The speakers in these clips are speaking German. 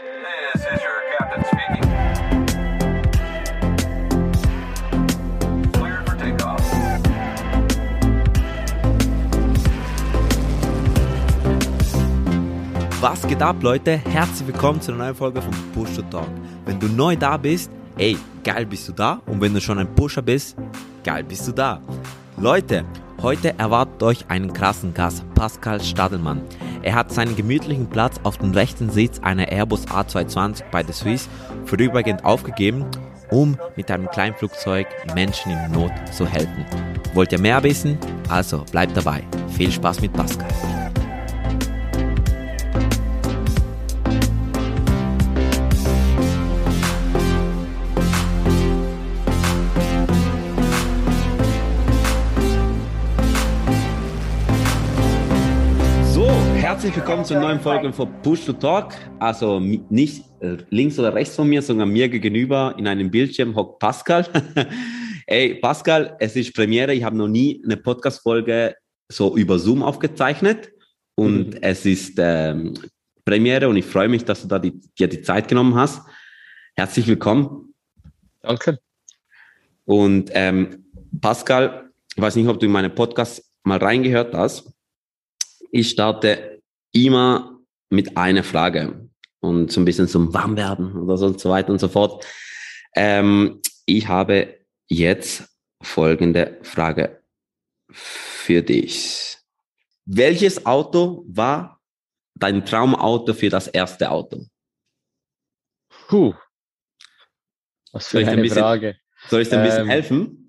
This is your captain speaking. Was geht ab, Leute? Herzlich willkommen zu einer neuen Folge von Push to Talk. Wenn du neu da bist, ey, geil bist du da. Und wenn du schon ein Pusher bist, geil bist du da. Leute, heute erwartet euch einen krassen Gast, Pascal Stadelmann. Er hat seinen gemütlichen Platz auf dem rechten Sitz einer Airbus A220 bei der Swiss vorübergehend aufgegeben, um mit einem kleinen Flugzeug Menschen in Not zu helfen. Wollt ihr mehr wissen? Also bleibt dabei. Viel Spaß mit Pascal. Herzlich willkommen zur neuen Folge von Push to Talk. Also nicht äh, links oder rechts von mir, sondern mir gegenüber in einem Bildschirm hockt Pascal. Ey, Pascal, es ist Premiere. Ich habe noch nie eine Podcast-Folge so über Zoom aufgezeichnet. Und Mhm. es ist ähm, Premiere und ich freue mich, dass du da die, dir die Zeit genommen hast. Herzlich willkommen. Danke. Und ähm, Pascal, ich weiß nicht, ob du in meinen Podcast mal reingehört hast. Ich starte immer mit einer Frage und so ein bisschen zum Warmwerden oder so und so weiter und so fort. Ähm, ich habe jetzt folgende Frage für dich. Welches Auto war dein Traumauto für das erste Auto? Puh. Was für eine bisschen- Frage. Soll ich dir ein bisschen Ähm. helfen?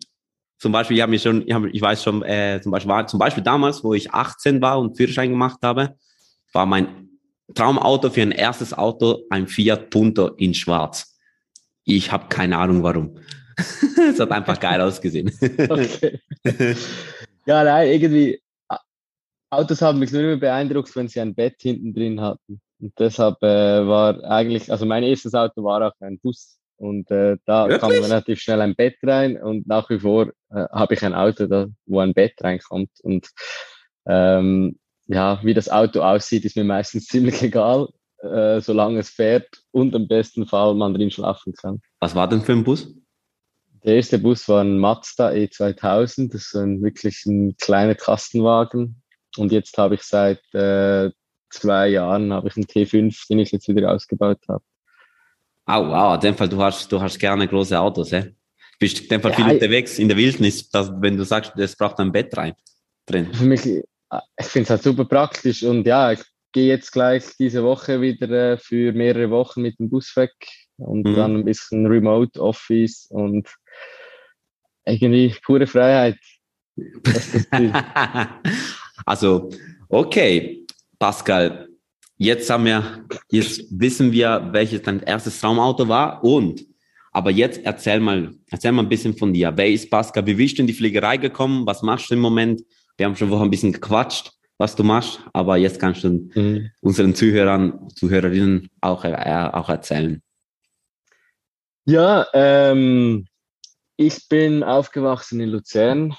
Zum Beispiel, ich habe mir schon, ich, hab, ich weiß schon, äh, zum Beispiel, war, zum Beispiel damals, wo ich 18 war und Führerschein gemacht habe, war mein Traumauto für ein erstes Auto ein Fiat Punto in Schwarz. Ich habe keine Ahnung warum. es hat einfach geil ausgesehen. Okay. ja, nein, irgendwie. Autos haben mich nur immer beeindruckt, wenn sie ein Bett hinten drin hatten. Und deshalb äh, war eigentlich, also mein erstes Auto war auch ein Bus. Und äh, da kam Wirklich? relativ schnell ein Bett rein und nach wie vor äh, habe ich ein Auto, da, wo ein Bett reinkommt. Und ähm, ja, wie das Auto aussieht, ist mir meistens ziemlich egal, äh, solange es fährt und im besten Fall man drin schlafen kann. Was war denn für ein Bus? Der erste Bus war ein Mazda E2000, das ist ein, wirklich ein kleiner Kastenwagen. Und jetzt habe ich seit äh, zwei Jahren habe ich einen T5, den ich jetzt wieder ausgebaut habe. Oh, wow, in dem Fall, du hast, du hast gerne große Autos, hä? Bist in dem Fall Ja, viel unterwegs in der Wildnis, dass, wenn du sagst, es braucht ein Bett rein, drin. Für mich, ich finde es halt super praktisch und ja, ich gehe jetzt gleich diese Woche wieder äh, für mehrere Wochen mit dem Bus weg und Mhm. dann ein bisschen Remote Office und irgendwie pure Freiheit. Also, okay, Pascal, jetzt haben wir, jetzt wissen wir, welches dein erstes Traumauto war und, aber jetzt erzähl mal, erzähl mal ein bisschen von dir. Wer ist Pascal? Wie bist du in die Fliegerei gekommen? Was machst du im Moment? Wir haben schon vorher ein bisschen gequatscht, was du machst, aber jetzt kannst du Mhm. unseren Zuhörern, Zuhörerinnen auch, äh, auch erzählen. Ja, ähm, ich bin aufgewachsen in Luzern,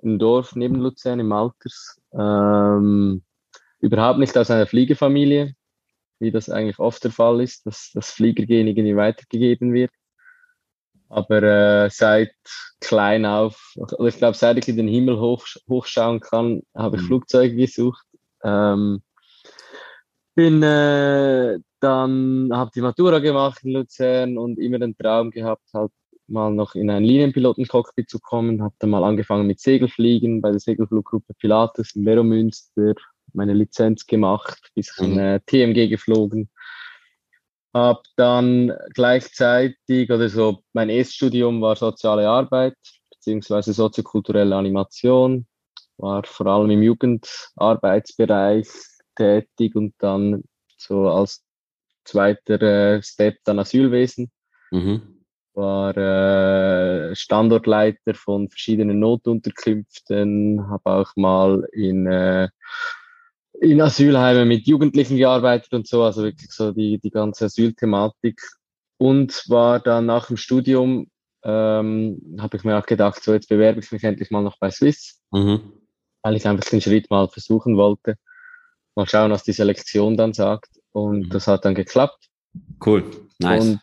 im Dorf neben Luzern im Alters. Ähm, überhaupt nicht aus einer Fliegerfamilie, wie das eigentlich oft der Fall ist, dass das Fliegergehen irgendwie weitergegeben wird. Aber äh, seit klein auf, oder ich glaube, seit ich in den Himmel hoch, hochschauen kann, habe ich Mhm. Flugzeuge gesucht. Ähm, bin äh, dann habe die Matura gemacht in Luzern und immer den Traum gehabt, halt mal noch in ein Linienpilotencockpit zu kommen. Habe dann mal angefangen mit Segelfliegen bei der Segelfluggruppe Pilatus in Beromünster, meine Lizenz gemacht, bisschen Mhm. äh, TMG geflogen. Hab dann gleichzeitig, oder so, mein Erststudium war soziale Arbeit, beziehungsweise soziokulturelle Animation, war vor allem im Jugendarbeitsbereich tätig und dann so als zweiter äh, Step dann Asylwesen, Mhm. war äh, Standortleiter von verschiedenen Notunterkünften, habe auch mal in, äh, in Asylheimen mit Jugendlichen gearbeitet und so, also wirklich so die, die ganze Asylthematik. Und war dann nach dem Studium, ähm, habe ich mir auch gedacht, so jetzt bewerbe ich mich endlich mal noch bei Swiss Mhm. weil ich einfach den Schritt mal versuchen wollte. Mal schauen, was die Selektion dann sagt. Und Mhm. das hat dann geklappt. Cool, nice. Und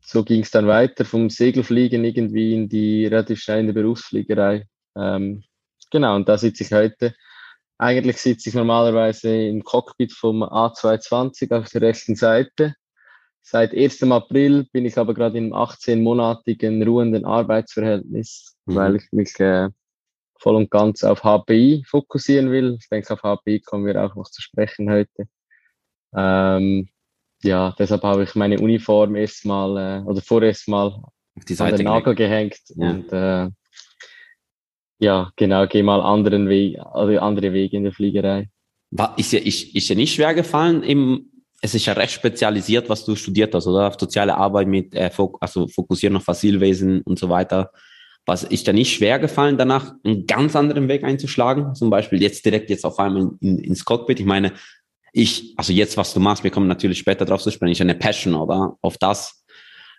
so ging es dann weiter vom Segelfliegen irgendwie in die relativ schnell in die Berufsfliegerei. Ähm, genau, und da sitze ich heute. Eigentlich sitze ich normalerweise im Cockpit vom A220 auf der rechten Seite. Seit 1. April bin ich aber gerade im 18-monatigen ruhenden Arbeitsverhältnis, Mhm. weil ich mich äh, voll und ganz auf HPI fokussieren will. Ich denke, auf HPI kommen wir auch noch zu sprechen heute. Ähm, ja, deshalb habe ich meine Uniform erstmal äh, oder vorerst mal Auf die an Seite den Nagel gelegt. gehängt Ja. und äh, ja, genau, gehe mal anderen Weg, also andere Wege in der Fliegerei. War, ist, ja, ist, ist ja nicht schwer gefallen, im, es ist ja recht spezialisiert, was du studiert hast, oder? Auf soziale Arbeit mit, äh, Fok also fokussieren auf Fossilwesen und so weiter. Was ist dir nicht schwer gefallen, danach einen ganz anderen Weg einzuschlagen? Zum Beispiel jetzt direkt jetzt auf einmal in, ins Cockpit. Ich meine, ich, also jetzt, was du machst, wir kommen natürlich später drauf zu sprechen, ist eine Passion, oder? Auf das.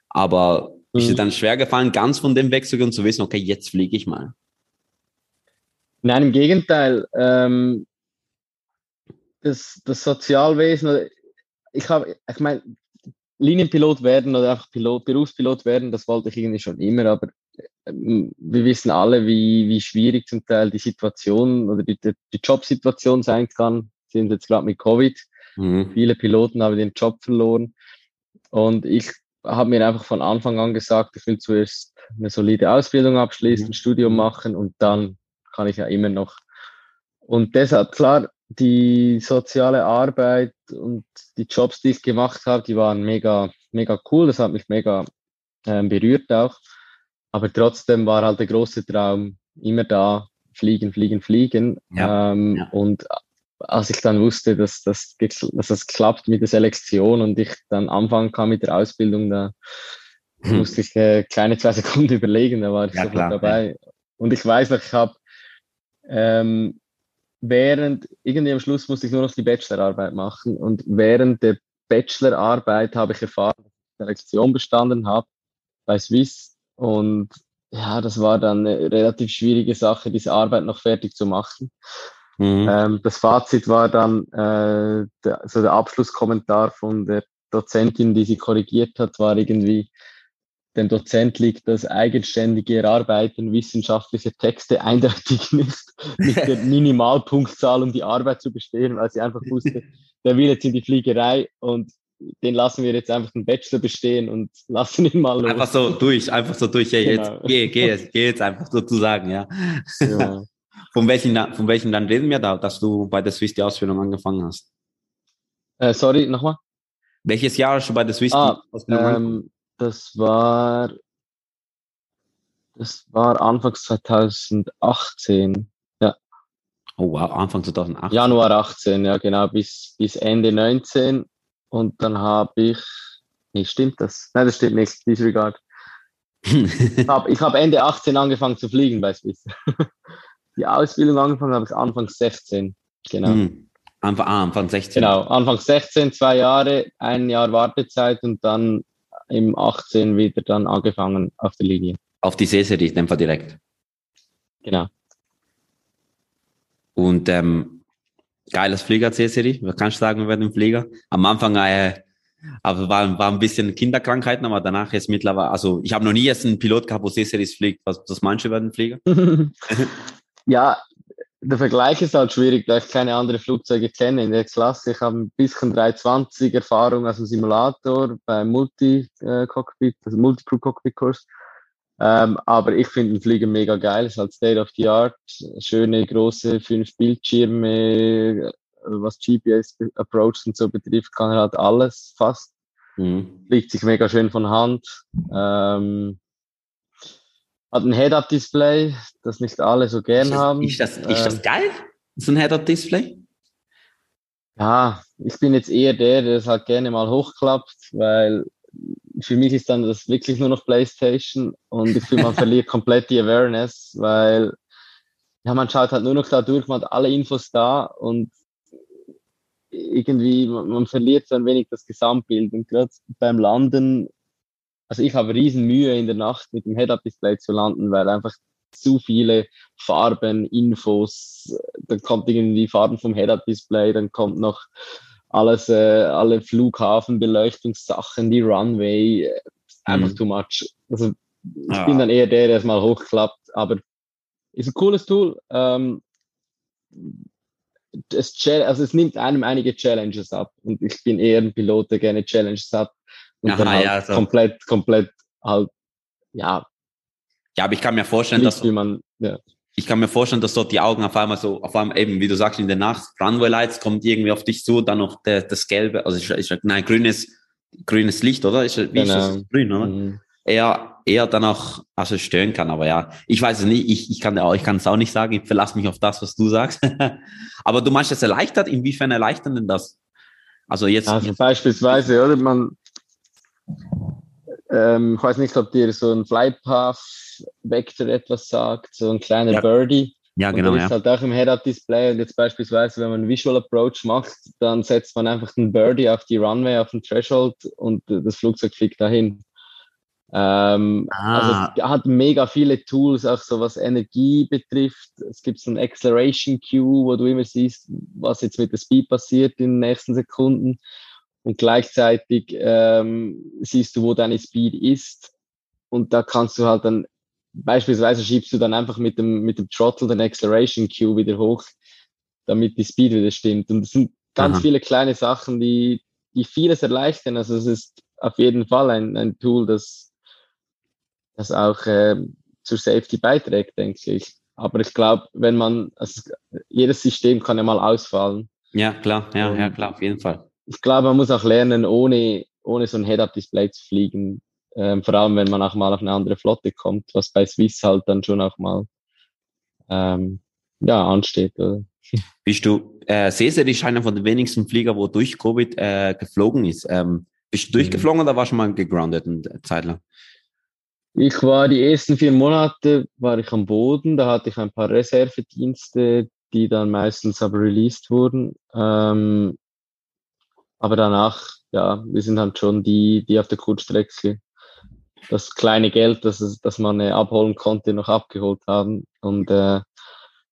Aber ist dir Mhm. dann schwer gefallen, ganz von dem wegzugehen und zu wissen, okay, jetzt fliege ich mal. Nein, im Gegenteil. Ähm, das, das Sozialwesen, ich habe, ich meine, Linienpilot werden oder einfach Pilot, Berufspilot werden, das wollte ich irgendwie schon immer, aber ähm, wir wissen alle, wie, wie schwierig zum Teil die Situation oder die, die die Jobsituation sein kann. Sind jetzt gerade mit Covid. Mhm. Viele Piloten haben den Job verloren. Und ich habe mir einfach von Anfang an gesagt, ich will zuerst eine solide Ausbildung abschließen, Mhm. ein Studium machen und dann kann ich ja immer noch. Und deshalb, klar, die soziale Arbeit und die Jobs, die ich gemacht habe, die waren mega, mega cool. Das hat mich mega ähm, berührt auch. Aber trotzdem war halt der große Traum immer da, fliegen, fliegen, fliegen. Ja, ähm, ja. Und als ich dann wusste, dass das, dass das klappt mit der Selektion und ich dann anfangen kann mit der Ausbildung, da Hm. musste ich äh, kleine zwei Sekunden überlegen, da war ich Ja, sofort dabei. Und ich weiß noch, ich habe ähm, während, irgendwie am Schluss musste ich nur noch die Bachelorarbeit machen und während der Bachelorarbeit habe ich erfahren, dass ich eine Lektion bestanden habe bei Swiss und ja, das war dann eine relativ schwierige Sache, diese Arbeit noch fertig zu machen. Mhm. Ähm, das Fazit war dann, äh, der, also der Abschlusskommentar von der Dozentin, die sie korrigiert hat, war irgendwie, dem Dozent liegt das eigenständige Erarbeiten wissenschaftlicher Texte eindeutig nicht mit der Minimalpunktzahl, um die Arbeit zu bestehen, weil sie einfach wusste, der will jetzt in die Fliegerei und den lassen wir jetzt einfach den Bachelor bestehen und lassen ihn mal los. Einfach so durch, einfach so durch. Ja, jetzt, Genau. geh, geh, jetzt, geh jetzt einfach sozusagen, ja. Ja. Von welchem, von welchem Land reden wir da, dass du bei der Swiss die Ausbildung angefangen hast? Äh, sorry, nochmal? Welches Jahr hast du bei der Swiss Ah, die Ausbildung angefangen? Das war, das war Anfangs 2018, Oh wow, Anfang 2008. Januar 18, ja genau, bis, bis Ende 19. Und dann habe ich, nee, stimmt das? Nein, das stimmt nicht, disregard. Ich habe ich hab Ende 18 angefangen zu fliegen bei Swiss. Die Ausbildung angefangen habe ich Anfang 16, genau. Hm. Anfang, ah, Anfang 16. Genau, Anfang 16, zwei Jahre, ein Jahr Wartezeit und dann im 18 wieder dann angefangen auf der Linie. Auf die Seeserie, in dem Fall direkt. Genau. Und ähm, geiles Flieger C-Serie, was kannst du sagen über den Flieger? Am Anfang äh, aber war, war ein bisschen Kinderkrankheiten, aber danach ist mittlerweile, also ich habe noch nie jetzt einen Pilot gehabt, wo C-Series fliegt. Was, was meinst du über den Flieger? ja, der Vergleich ist halt schwierig, da ich keine anderen Flugzeuge kenne in der Klasse. Ich habe ein bisschen 320 Erfahrung aus dem Simulator beim Multi-Cockpit, also Multi-Crew-Cockpit-Kurs. Ähm, aber ich finde den Flieger mega geil, ist halt State of the Art, schöne große fünf Bildschirme, was GPS-Approach und so betrifft, kann er halt alles fast. Mhm. Fliegt sich mega schön von Hand. Ähm, hat ein Head-Up-Display, das nicht alle so gern Ist das, haben. ist das, ist Ähm, das geil? So ein Head-Up-Display? Ja, ich bin jetzt eher der, der es halt gerne mal hochklappt, weil für mich ist dann das wirklich nur noch PlayStation und ich finde, man verliert komplett die Awareness, weil ja, man schaut halt nur noch da durch, man hat alle Infos da und irgendwie, man, man verliert so ein wenig das Gesamtbild und gerade beim Landen, also ich habe riesen Mühe in der Nacht mit dem Head-Up-Display zu landen, weil einfach zu viele Farben, Infos, dann kommt irgendwie Farben vom Head-Up-Display, dann kommt noch alles, äh, alle Flughafenbeleuchtungssachen, die Runway, äh, einfach Mhm. too much. Also ich Ja. bin dann eher der, der es mal hochklappt, aber ist ein cooles Tool. Ähm, es, also es nimmt einem einige Challenges ab und ich bin eher ein Pilot, der gerne Challenges hat und Aha, dann halt ja, so. komplett, komplett halt, ja, Ja, aber ich kann mir vorstellen, dass fliegt, wie man, ja. ich kann mir vorstellen, dass dort die Augen auf einmal so, auf einmal eben, wie du sagst, in der Nacht, Runway Lights kommt irgendwie auf dich zu, dann noch der, das gelbe, also ich, ich, nein, grünes, grünes Licht, oder? Ist, wie ist das? Genau. Grün, oder? Mhm. eher, eher dann auch, also stören kann. Aber ja, ich weiß es nicht, ich, ich kann auch, ich kann es auch nicht sagen, ich verlasse mich auf das, was du sagst. aber du meinst, es erleichtert, inwiefern erleichtert denn das? Also jetzt, Also beispielsweise, oder? Man, ähm, ich weiß nicht, ob dir so ein Flypath Vector etwas sagt, so ein kleiner Ja. Birdie. ja, Und genau, ja. ist halt auch im Head-Up-Display und jetzt beispielsweise, wenn man einen Visual Approach macht, dann setzt man einfach den Birdie auf die Runway, auf den Threshold und das Flugzeug fliegt dahin. Ähm, Ah. Also es hat mega viele Tools, auch so was Energie betrifft. Es gibt so ein Acceleration Queue, wo du immer siehst, was jetzt mit der Speed passiert in den nächsten Sekunden. Und gleichzeitig ähm, siehst du, wo deine Speed ist. Und da kannst du halt dann, beispielsweise schiebst du dann einfach mit dem, mit dem Throttle den Acceleration Queue wieder hoch, damit die Speed wieder stimmt. Und es sind ganz Aha. viele kleine Sachen, die, die vieles erleichtern. Also es ist auf jeden Fall ein, ein Tool, das das auch ähm, zur Safety beiträgt, denke ich. Aber ich glaube, wenn man, also jedes System kann ja mal ausfallen. Ja, klar, ja, ja, klar, auf jeden Fall. Ich glaube, man muss auch lernen, ohne, ohne so ein Head-Up-Display zu fliegen. Ähm, vor allem, wenn man auch mal auf eine andere Flotte kommt, was bei Swiss halt dann schon auch mal ähm, ja, ansteht. Oder? Bist du, äh, Cesar ist einer von den wenigsten Flieger, wo durch Covid äh, geflogen ist. Ähm, bist du durchgeflogen oder warst du mal gegroundet eine Zeit lang? Ich war die ersten vier Monate war ich am Boden, da hatte ich ein paar Reservedienste, die dann meistens aber released wurden. Ähm, aber danach, ja, wir sind halt schon die, die auf der Kurzstrecke das kleine Geld, das, es, das man äh, abholen konnte, noch abgeholt haben. Und äh,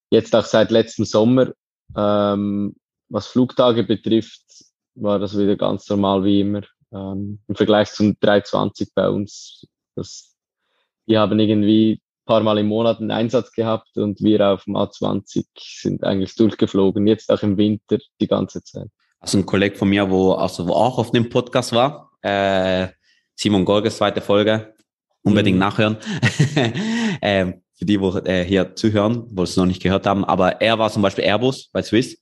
jetzt auch seit letztem Sommer, ähm, was Flugtage betrifft, war das wieder ganz normal wie immer. Ähm, Im Vergleich zum 320 bei uns, das die haben irgendwie ein paar Mal im Monat einen Einsatz gehabt und wir auf dem A20 sind eigentlich durchgeflogen, jetzt auch im Winter die ganze Zeit. Also ein Kollege von mir, wo, also wo auch auf dem Podcast war, äh, Simon Golges, zweite Folge, unbedingt Mhm. nachhören. ähm, für die, wo äh, hier zuhören, wo es noch nicht gehört haben. Aber er war zum Beispiel Airbus bei Swiss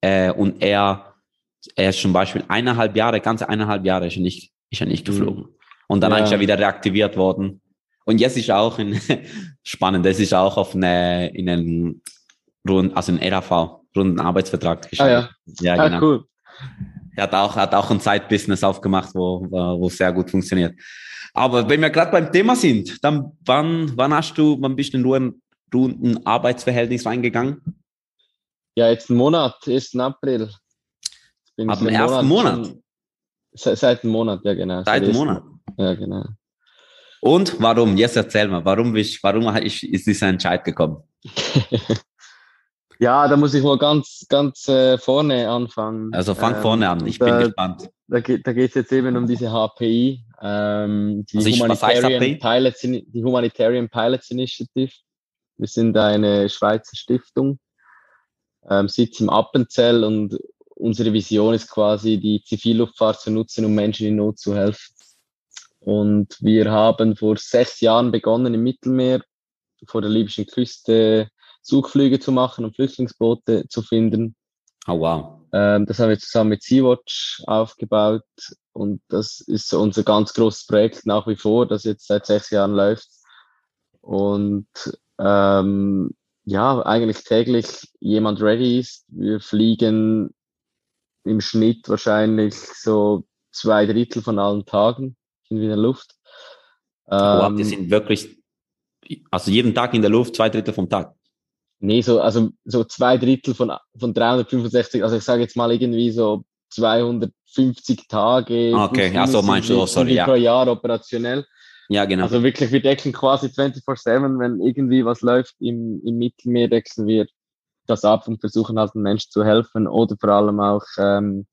äh, und er, er ist zum Beispiel eineinhalb Jahre, ganze eineinhalb Jahre ist er nicht, ist er nicht Mhm. geflogen. Und dann Ja. ist er wieder reaktiviert worden. Und jetzt ist er auch in, spannend, das ist auch auf eine, in einen Rund, also in RAV, runden Arbeitsvertrag Ah ja, ja ah, genau. cool. Er hat auch, hat auch ein Side-Business aufgemacht, wo, wo sehr gut funktioniert. Aber wenn wir gerade beim Thema sind, dann wann, wann hast du, wann bist du nur in du in ein Arbeitsverhältnis reingegangen? Ja, jetzt ein Monat, 1. April. Bin Ab ich dem ersten Monat? schon- Se, seit einem Monat, ja genau. Seit einem 1. Monat. Ja, genau. Und warum? Jetzt erzähl mal, warum bist, warum ist, ist dieser Entscheid gekommen? Ja, da muss ich mal ganz, ganz äh, vorne anfangen. Also fang Ähm, vorne an, ich bin da, gespannt. Da geht da geht's jetzt eben um diese HPI, ähm, die, Also ich- Humanitarian HPI? Pilots, die Humanitarian Pilots Initiative. Wir sind eine Schweizer Stiftung, ähm, Sitz im Appenzell und unsere Vision ist quasi, die Zivilluftfahrt zu nutzen, um Menschen in Not zu helfen. Und wir haben vor sechs Jahren begonnen, im Mittelmeer vor der libyschen Küste Suchflüge zu machen und Flüchtlingsboote zu finden. Oh wow. Ähm, das haben wir zusammen mit Sea-Watch aufgebaut und das ist so unser ganz großes Projekt nach wie vor, das jetzt seit sechs Jahren läuft. Und ähm, ja, eigentlich täglich jemand ready ist. Wir fliegen im Schnitt wahrscheinlich so zwei Drittel von allen Tagen sind wir in der Luft. Oh, wow, Ähm, die sind wirklich, also jeden Tag in der Luft, zwei Drittel vom Tag. Nee, so, also so zwei Drittel von, von 365, also ich sage jetzt mal irgendwie so 250 Tage. Ah, okay. plus Ach so, minus meinst du, oh, sorry, ja. pro Jahr operationell. Ja, genau. Also wirklich, wir decken quasi 24-7, wenn irgendwie was läuft im, im Mittelmeer, decken wir das ab und versuchen halt den Menschen zu helfen oder vor allem auch ähm,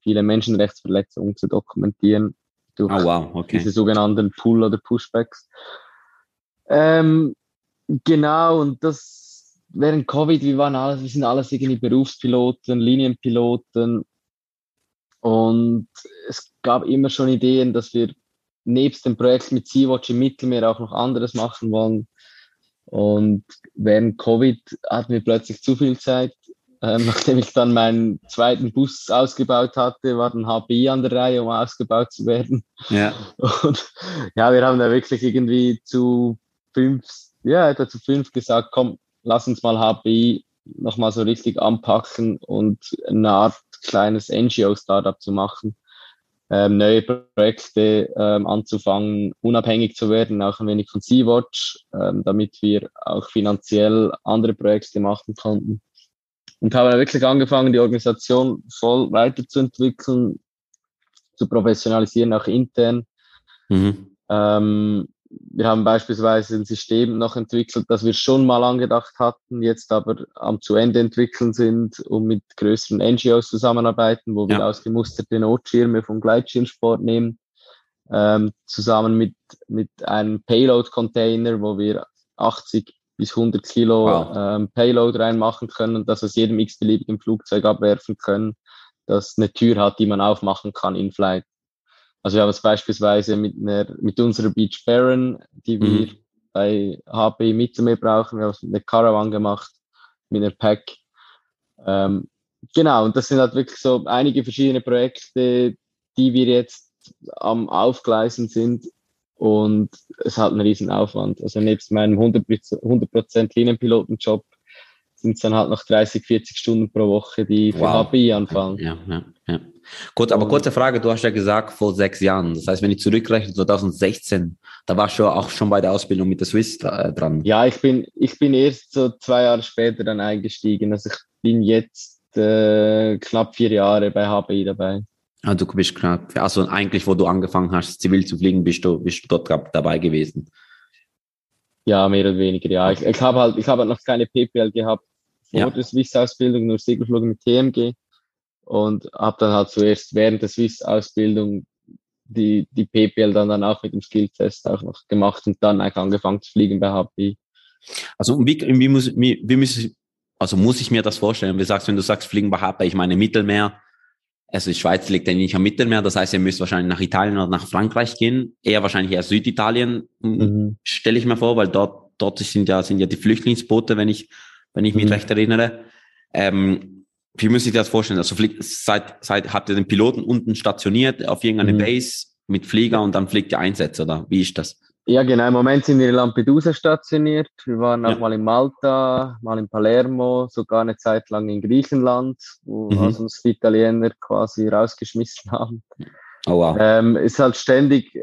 viele Menschenrechtsverletzungen zu dokumentieren durch Oh wow, okay. diese sogenannten Pull- oder Pushbacks. Ähm, genau, und das während Covid, wir waren alles, wir sind alles irgendwie Berufspiloten, Linienpiloten. Und es gab immer schon Ideen, dass wir nebst dem Projekt mit Sea-Watch im Mittelmeer auch noch anderes machen wollen. Und während Covid hatten wir plötzlich zu viel Zeit. Ähm, nachdem ich dann meinen zweiten Bus ausgebaut hatte, war dann HPI an der Reihe, um ausgebaut zu werden. Ja. Und ja, wir haben da wirklich irgendwie zu fünf, ja, etwa zu fünf gesagt, komm, lass uns mal HPI nochmal so richtig anpacken und eine Art kleines NGO-Startup zu machen, ähm, neue Projekte ähm, anzufangen, unabhängig zu werden, auch ein wenig von Sea-Watch, ähm, damit wir auch finanziell andere Projekte machen konnten. Und haben wirklich angefangen, die Organisation voll weiterzuentwickeln, zu professionalisieren, auch intern. Mhm. Wir haben beispielsweise ein System noch entwickelt, das wir schon mal angedacht hatten, jetzt aber am zu Ende entwickeln sind und mit größeren NGOs zusammenarbeiten, wo wir Ja. ausgemusterte Notschirme vom Gleitschirmsport nehmen, ähm, zusammen mit, mit einem Payload-Container, wo wir 80 bis 100 Kilo Wow. ähm, Payload reinmachen können und das aus jedem x-beliebigen Flugzeug abwerfen können, das eine Tür hat, die man aufmachen kann in Flight. Also wir haben es beispielsweise mit, einer, mit unserer Beach Baron, die wir Mhm. bei HP Mittelmeer brauchen, wir haben es mit einer Caravan gemacht, mit einer Pack. Ähm, genau, und das sind halt wirklich so einige verschiedene Projekte, die wir jetzt am Aufgleisen sind und es hat einen riesen Aufwand. Also nebst meinem 100%, 100 Linienpilotenjob sind es dann halt noch 30, 40 Stunden pro Woche, die für Wow. HPI anfallen. Ja, ja, ja. Gut, aber kurze Frage, du hast ja gesagt vor sechs Jahren. Das heißt, wenn ich zurückrechne, 2016, da warst du auch schon bei der Ausbildung mit der Swiss äh, dran. Ja, ich bin, ich bin erst so zwei Jahre später dann eingestiegen. Also ich bin jetzt äh, knapp vier Jahre bei HPI dabei. Ah, du bist knapp. Also eigentlich, wo du angefangen hast, zivil zu fliegen, bist du, bist du dort dabei gewesen. Ja, mehr oder weniger, ja. Ich, ich habe halt, ich habe halt noch keine PPL gehabt vor der Swiss-Ausbildung, nur Segelflug mit TMG. Und habe dann halt zuerst während der Swiss-Ausbildung die, die PPL dann, dann auch mit dem Skilltest auch noch gemacht und dann eigentlich angefangen zu fliegen bei HPI. Also wie, wie, muss, wie, wie muss, ich- also muss ich mir das vorstellen? Wie sagst, wenn du sagst, fliegen bei HP, ich meine Mittelmeer, also die Schweiz liegt ja nicht am Mittelmeer, das heißt, ihr müsst wahrscheinlich nach Italien oder nach Frankreich gehen, eher wahrscheinlich eher Süditalien, Mhm. stelle ich mir vor, weil dort, dort sind ja, sind ja die Flüchtlingsboote, wenn ich, wenn ich mich Mhm. recht erinnere. Ähm, wie muss ich das vorstellen? Also fliegt, seid, seid, habt ihr den Piloten unten stationiert auf irgendeine Mhm. Base mit Flieger und dann fliegt ihr Einsätze, oder wie ist das? Ja, genau. Im Moment sind wir in Lampedusa stationiert. Wir waren auch Ja. mal in Malta, mal in Palermo, sogar eine Zeit lang in Griechenland, wo Mhm. also uns die Italiener quasi rausgeschmissen haben. Oh wow. Ähm, ist halt ständig,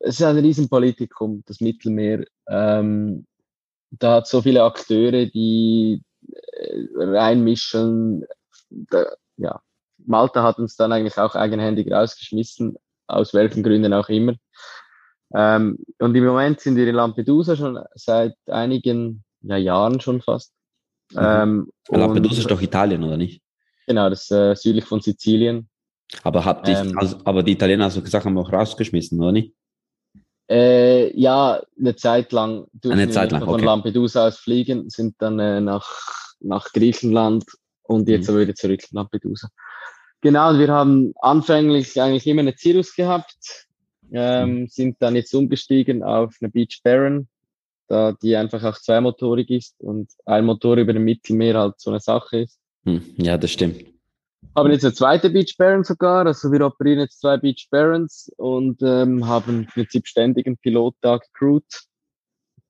es ist ein Riesenpolitikum, das Mittelmeer. Ähm, da hat so viele Akteure, die äh, reinmischen. Da, ja, Malta hat uns dann eigentlich auch eigenhändig rausgeschmissen, aus welchen Gründen auch immer. Ähm, und im Moment sind wir in Lampedusa schon seit einigen ja, Jahren schon fast. Mhm. Ähm, Lampedusa ist doch Italien, oder nicht? Genau, das ist äh, südlich von Sizilien. Aber habt Ähm. also, aber die Italiener, du gesagt, haben auch rausgeschmissen, oder nicht? Äh, ja, eine Zeit lang durften Eine Zeit lang, von okay. Lampedusa aus fliegen, sind dann äh, nach, nach Griechenland und jetzt Mhm. aber wieder zurück nach Lampedusa. Genau, und wir haben anfänglich eigentlich immer eine Cirrus gehabt, ähm, Mhm. sind dann jetzt umgestiegen auf eine Beach Baron, da die einfach auch zweimotorig ist und ein Motor über dem Mittelmeer halt so eine Sache ist. Hm, ja, das stimmt. Haben jetzt eine zweite Beach Baron sogar, also wir operieren jetzt zwei Beach Barons und ähm, haben im Prinzip ständig einen Pilot da gecrewt,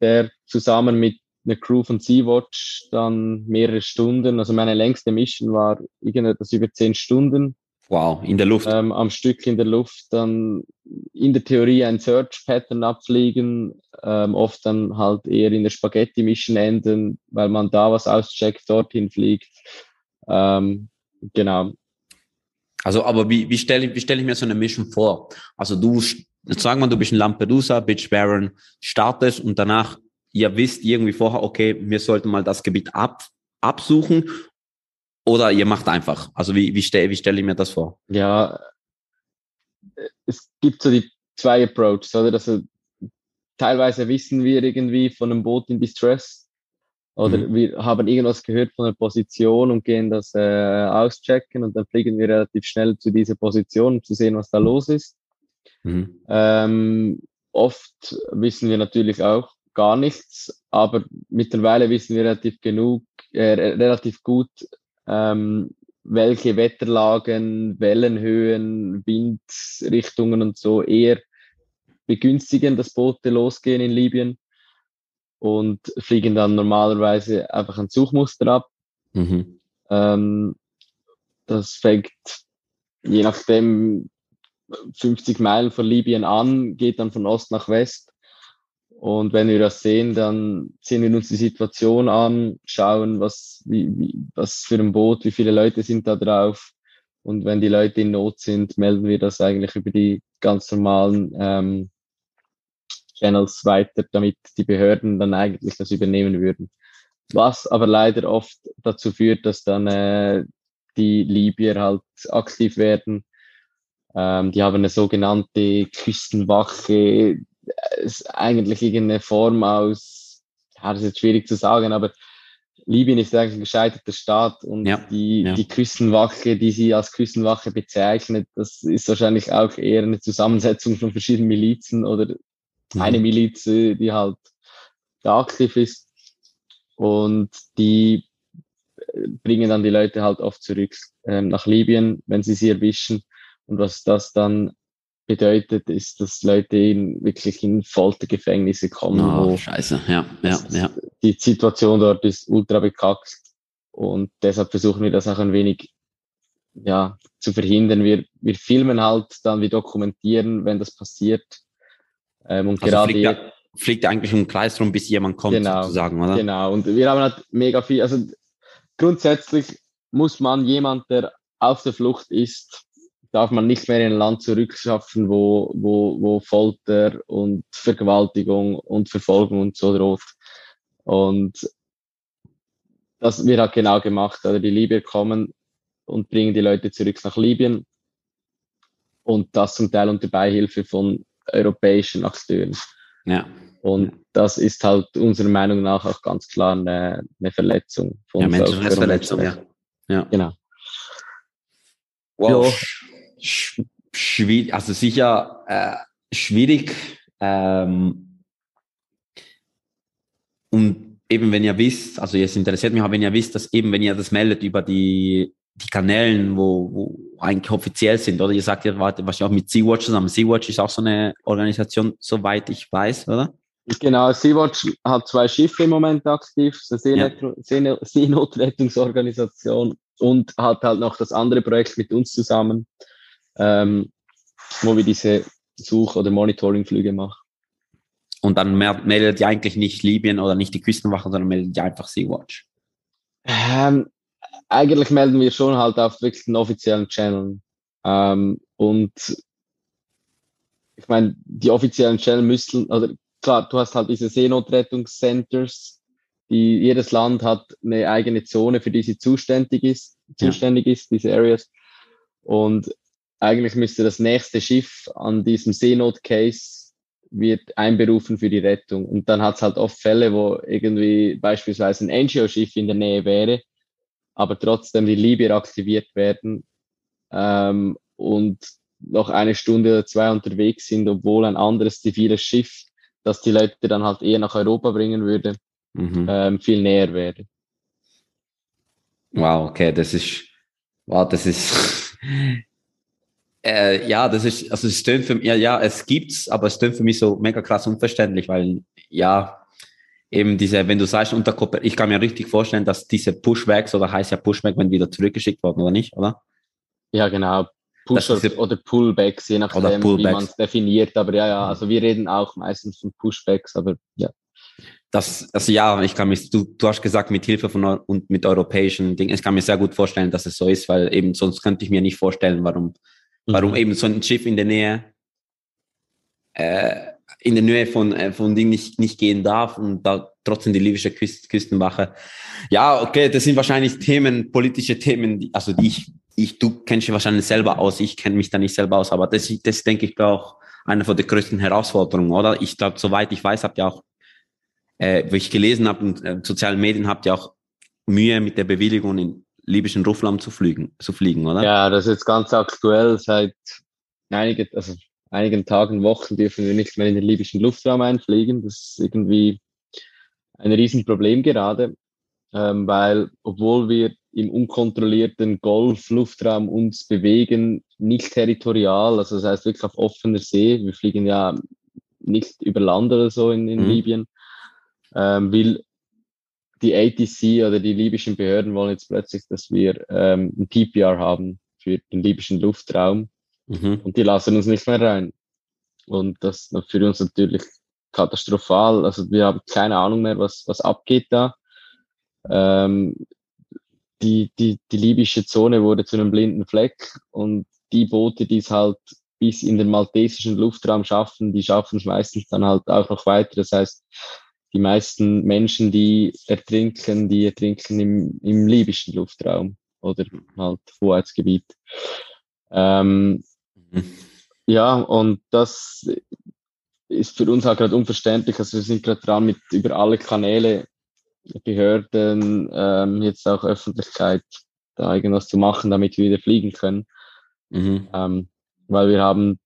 der zusammen mit einer Crew von Sea-Watch dann mehrere Stunden, also meine längste Mission war irgendetwas über zehn Stunden Wow, in der Luft. ähm, am Stück in der Luft, dann in der Theorie ein Search-Pattern abfliegen, ähm, oft dann halt eher in der Spaghetti-Mission enden, weil man da was auscheckt, dorthin fliegt. Ähm, genau. Also, aber wie, wie stelle wie stell ich mir so eine Mission vor? Also du, sagen wir, du bist in Lampedusa, Beach Baron, startest und danach, ihr wisst irgendwie vorher, okay, wir sollten mal das Gebiet ab, absuchen Oder ihr macht einfach. Also wie, wie stelle wie stell ich mir das vor? Ja, es gibt so die zwei Approaches, oder? Also teilweise wissen wir irgendwie von einem Boot in Distress oder Mhm. wir haben irgendwas gehört von der Position und gehen das äh, auschecken und dann fliegen wir relativ schnell zu dieser Position, um zu sehen, was da los ist. Mhm. Ähm, oft wissen wir natürlich auch gar nichts, aber mittlerweile wissen wir relativ genug, äh, relativ gut, ähm, welche Wetterlagen, Wellenhöhen, Windrichtungen und so eher begünstigen, dass Boote losgehen in Libyen und fliegen dann normalerweise einfach ein Suchmuster ab. Mhm. Ähm, das fängt je nachdem 50 Meilen von Libyen an, geht dann von Ost nach West. Und wenn wir das sehen, dann sehen wir uns die Situation an, schauen, was, wie, wie, was für ein Boot, wie viele Leute sind da drauf. Und wenn die Leute in Not sind, melden wir das eigentlich über die ganz normalen ähm, Channels weiter, damit die Behörden dann eigentlich das übernehmen würden. Was aber leider oft dazu führt, dass dann äh, die Libyer halt aktiv werden. Ähm, die haben eine sogenannte Küstenwache, äh, ist eigentlich irgendeine Form aus, ja, das ist jetzt schwierig zu sagen, aber Libyen ist eigentlich ein gescheiterter Staat und Ja, die, ja. die Küstenwache, die sie als Küstenwache bezeichnet, das ist wahrscheinlich auch eher eine Zusammensetzung von verschiedenen Milizen oder eine Miliz, äh, die halt da aktiv ist. Und die äh, bringen dann die Leute halt oft zurück ähm, nach Libyen, wenn sie sie erwischen. Und was das dann bedeutet, ist, dass Leute in, wirklich in Foltergefängnisse kommen, Oh, wo scheiße. Ja, ja, ja. die Situation dort ist ultra bekackt. Und deshalb versuchen wir das auch ein wenig ja, zu verhindern. Wir, wir filmen halt dann, wir dokumentieren, wenn das passiert. Ähm, und Also gerade fliegt, ja, fliegt ja eigentlich im Kreis rum, bis jemand kommt, Genau, sozusagen, oder? Genau, und wir haben halt mega viel, also grundsätzlich muss man jemand, der auf der Flucht ist, darf man nicht mehr in ein Land zurückschaffen, wo, wo, wo Folter und Vergewaltigung und Verfolgung und so droht. Und das wird halt genau gemacht. Also die Libyer kommen und bringen die Leute zurück nach Libyen und das zum Teil unter Beihilfe von europäischen Akteuren. Ja. Und das ist halt unserer Meinung nach auch ganz klar eine, eine Verletzung von Ja, Menschenrechtsverletzung, ja. Ja. Genau. Wow. Ja. Sch schwierig, also sicher äh, schwierig. Ähm, und eben wenn ihr wisst, also jetzt interessiert mich auch, wenn ihr wisst, dass eben, wenn ihr das meldet über die, die Kanälen, wo, wo eigentlich offiziell sind, oder ihr sagt, ihr wart wahrscheinlich auch mit Sea-Watch zusammen. Sea-Watch ist auch so eine Organisation, soweit ich weiß, oder? Genau, Sea-Watch hat zwei Schiffe im Moment aktiv, das ist eine Seenotrettungsorganisation und hat halt noch das andere Projekt mit uns zusammen, ähm, wo wir diese Such- oder Monitoringflüge machen. Und dann meldet ihr eigentlich nicht Libyen oder nicht die Küstenwache, sondern meldet ihr einfach Sea-Watch. Ähm, eigentlich melden wir schon halt auf wirklich den offiziellen Channel. Ähm, und ich meine, die offiziellen Channel müssen, also klar, du hast halt diese Seenotrettungscenters, die jedes Land hat eine eigene Zone, für die sie zuständig ist, Ja. zuständig ist, diese Areas. Und eigentlich müsste das nächste Schiff an diesem Seenotcase wird einberufen für die Rettung. Und dann hat es halt oft Fälle, wo irgendwie beispielsweise ein NGO-Schiff in der Nähe wäre, aber trotzdem die Libyer aktiviert werden ähm, und noch eine Stunde oder zwei unterwegs sind, obwohl ein anderes ziviles Schiff, das die Leute dann halt eher nach Europa bringen würde, Mhm. ähm, viel näher wäre. Wow, okay, das ist, wow, das ist, äh, ja, das ist, also es stimmt für mich, ja, ja, es gibt's, aber es stimmt für mich so mega krass unverständlich, weil, ja, eben diese, wenn du sagst, unter Kooper- ich kann mir richtig vorstellen, dass diese Pushbacks, oder heißt ja Pushback, wenn wieder zurückgeschickt worden, oder nicht, oder? Ja, genau. Push Das ist ja- oder Pullbacks, je nachdem, wie man es definiert. Aber ja, ja, also wir reden auch meistens von Pushbacks, aber ja. Das, also ja, ich kann mich, du, du hast gesagt, mit Hilfe von und mit europäischen Dingen, ich kann mir sehr gut vorstellen, dass es so ist, weil eben sonst könnte ich mir nicht vorstellen, warum, warum Mhm. eben so ein Schiff in der Nähe äh, in der Nähe von, äh, von Ding nicht, nicht gehen darf und da trotzdem die libysche Küst, Küstenwache. Ja, okay, das sind wahrscheinlich Themen, politische Themen, die, also die ich, ich, du kennst dich wahrscheinlich selber aus, ich kenne mich da nicht selber aus, aber das, das denke ich auch eine von der größten Herausforderungen, oder? Ich glaube, soweit ich weiß, habt ihr auch, äh, wie ich gelesen habe, in äh, sozialen Medien habt ihr auch Mühe mit der Bewilligung in libyschen Luftraum zu fliegen, zu fliegen, oder? Ja, das ist jetzt ganz aktuell. Seit einige, also einigen Tagen, Wochen dürfen wir nicht mehr in den libyschen Luftraum einfliegen. Das ist irgendwie ein Riesenproblem gerade, ähm, weil obwohl wir im unkontrollierten Golf-Luftraum uns bewegen, nicht territorial, also das heißt wirklich auf offener See, wir fliegen ja nicht über Land oder so in, in mhm. Libyen, ähm, will die ATC oder die libyschen Behörden wollen jetzt plötzlich, dass wir ähm, ein PPR haben für den libyschen Luftraum mhm. und die lassen uns nicht mehr rein. Und das ist für uns natürlich katastrophal. Also wir haben keine Ahnung mehr, was, was abgeht da. Ähm, die, die, die libysche Zone wurde zu einem blinden Fleck und die Boote, die es halt bis in den maltesischen Luftraum schaffen, die schaffen es meistens dann halt auch noch weiter. Das heißt, die meisten Menschen, die ertrinken, die ertrinken im, im libyschen Luftraum oder halt Hoheitsgebiet. Ähm. Ja, und das ist für uns auch gerade unverständlich. Also wir sind gerade dran, mit über alle Kanäle, Behörden, ähm, jetzt auch Öffentlichkeit, da irgendwas zu machen, damit wir wieder fliegen können. Mhm. Ähm, weil wir haben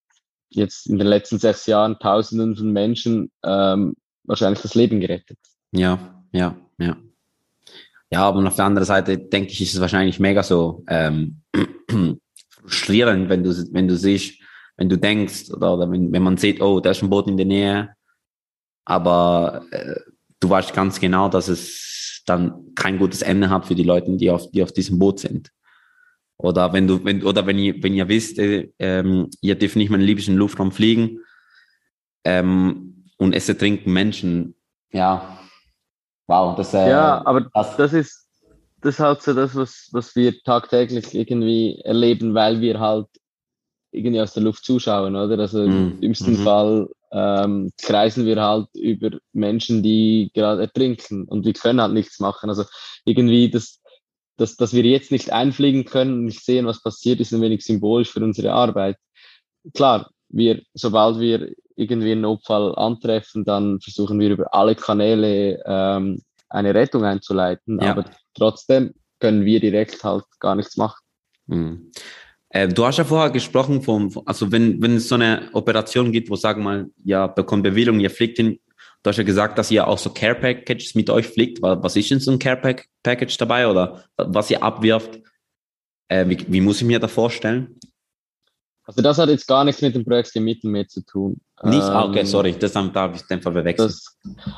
jetzt in den letzten sechs Jahren Tausenden von Menschen ähm, wahrscheinlich das Leben gerettet. Ja, ja, ja. Ja, aber auf der anderen Seite denke ich, ist es wahrscheinlich mega so ähm, frustrierend, wenn du, wenn du siehst, wenn du denkst oder, oder wenn, wenn man sieht, oh, da ist ein Boot in der Nähe, aber äh, du weißt ganz genau, dass es dann kein gutes Ende hat für die Leute, die auf, die auf diesem Boot sind. Oder wenn du, wenn, oder wenn ihr, wenn ihr wisst, äh, ähm, ihr dürft nicht mehr in den libyschen Luftraum fliegen, ähm, und es ertrinken Menschen, ja, wow, das, äh, Ja, aber das, das ist, das ist halt so das, was, was wir tagtäglich irgendwie erleben, weil wir halt irgendwie aus der Luft zuschauen, oder? Also mm. im dümmsten mm Fall ähm, kreisen wir halt über Menschen, die gerade ertrinken und wir können halt nichts machen. Also irgendwie das, das, dass wir jetzt nicht einfliegen können und nicht sehen, was passiert, ist ein wenig symbolisch für unsere Arbeit. Klar, wir, sobald wir irgendwie einen Notfall antreffen, dann versuchen wir über alle Kanäle ähm, eine Rettung einzuleiten. Ja. Aber trotzdem können wir direkt halt gar nichts machen. Mhm. Äh, du hast ja vorher gesprochen vom, also wenn, wenn es so eine Operation gibt, wo sagen mal, ja, bekommt Bewilligung, ihr fliegt hin, du hast ja gesagt, dass ihr auch so Care Packages mit euch fliegt. Was ist denn so ein Care Package dabei oder was ihr abwirft? Äh, wie, wie muss ich mir das vorstellen? Also das hat jetzt gar nichts mit dem Projekt im Mittelmeer zu tun. Nicht? Ah, okay, ähm, sorry, das darf ich den Fall verwechseln.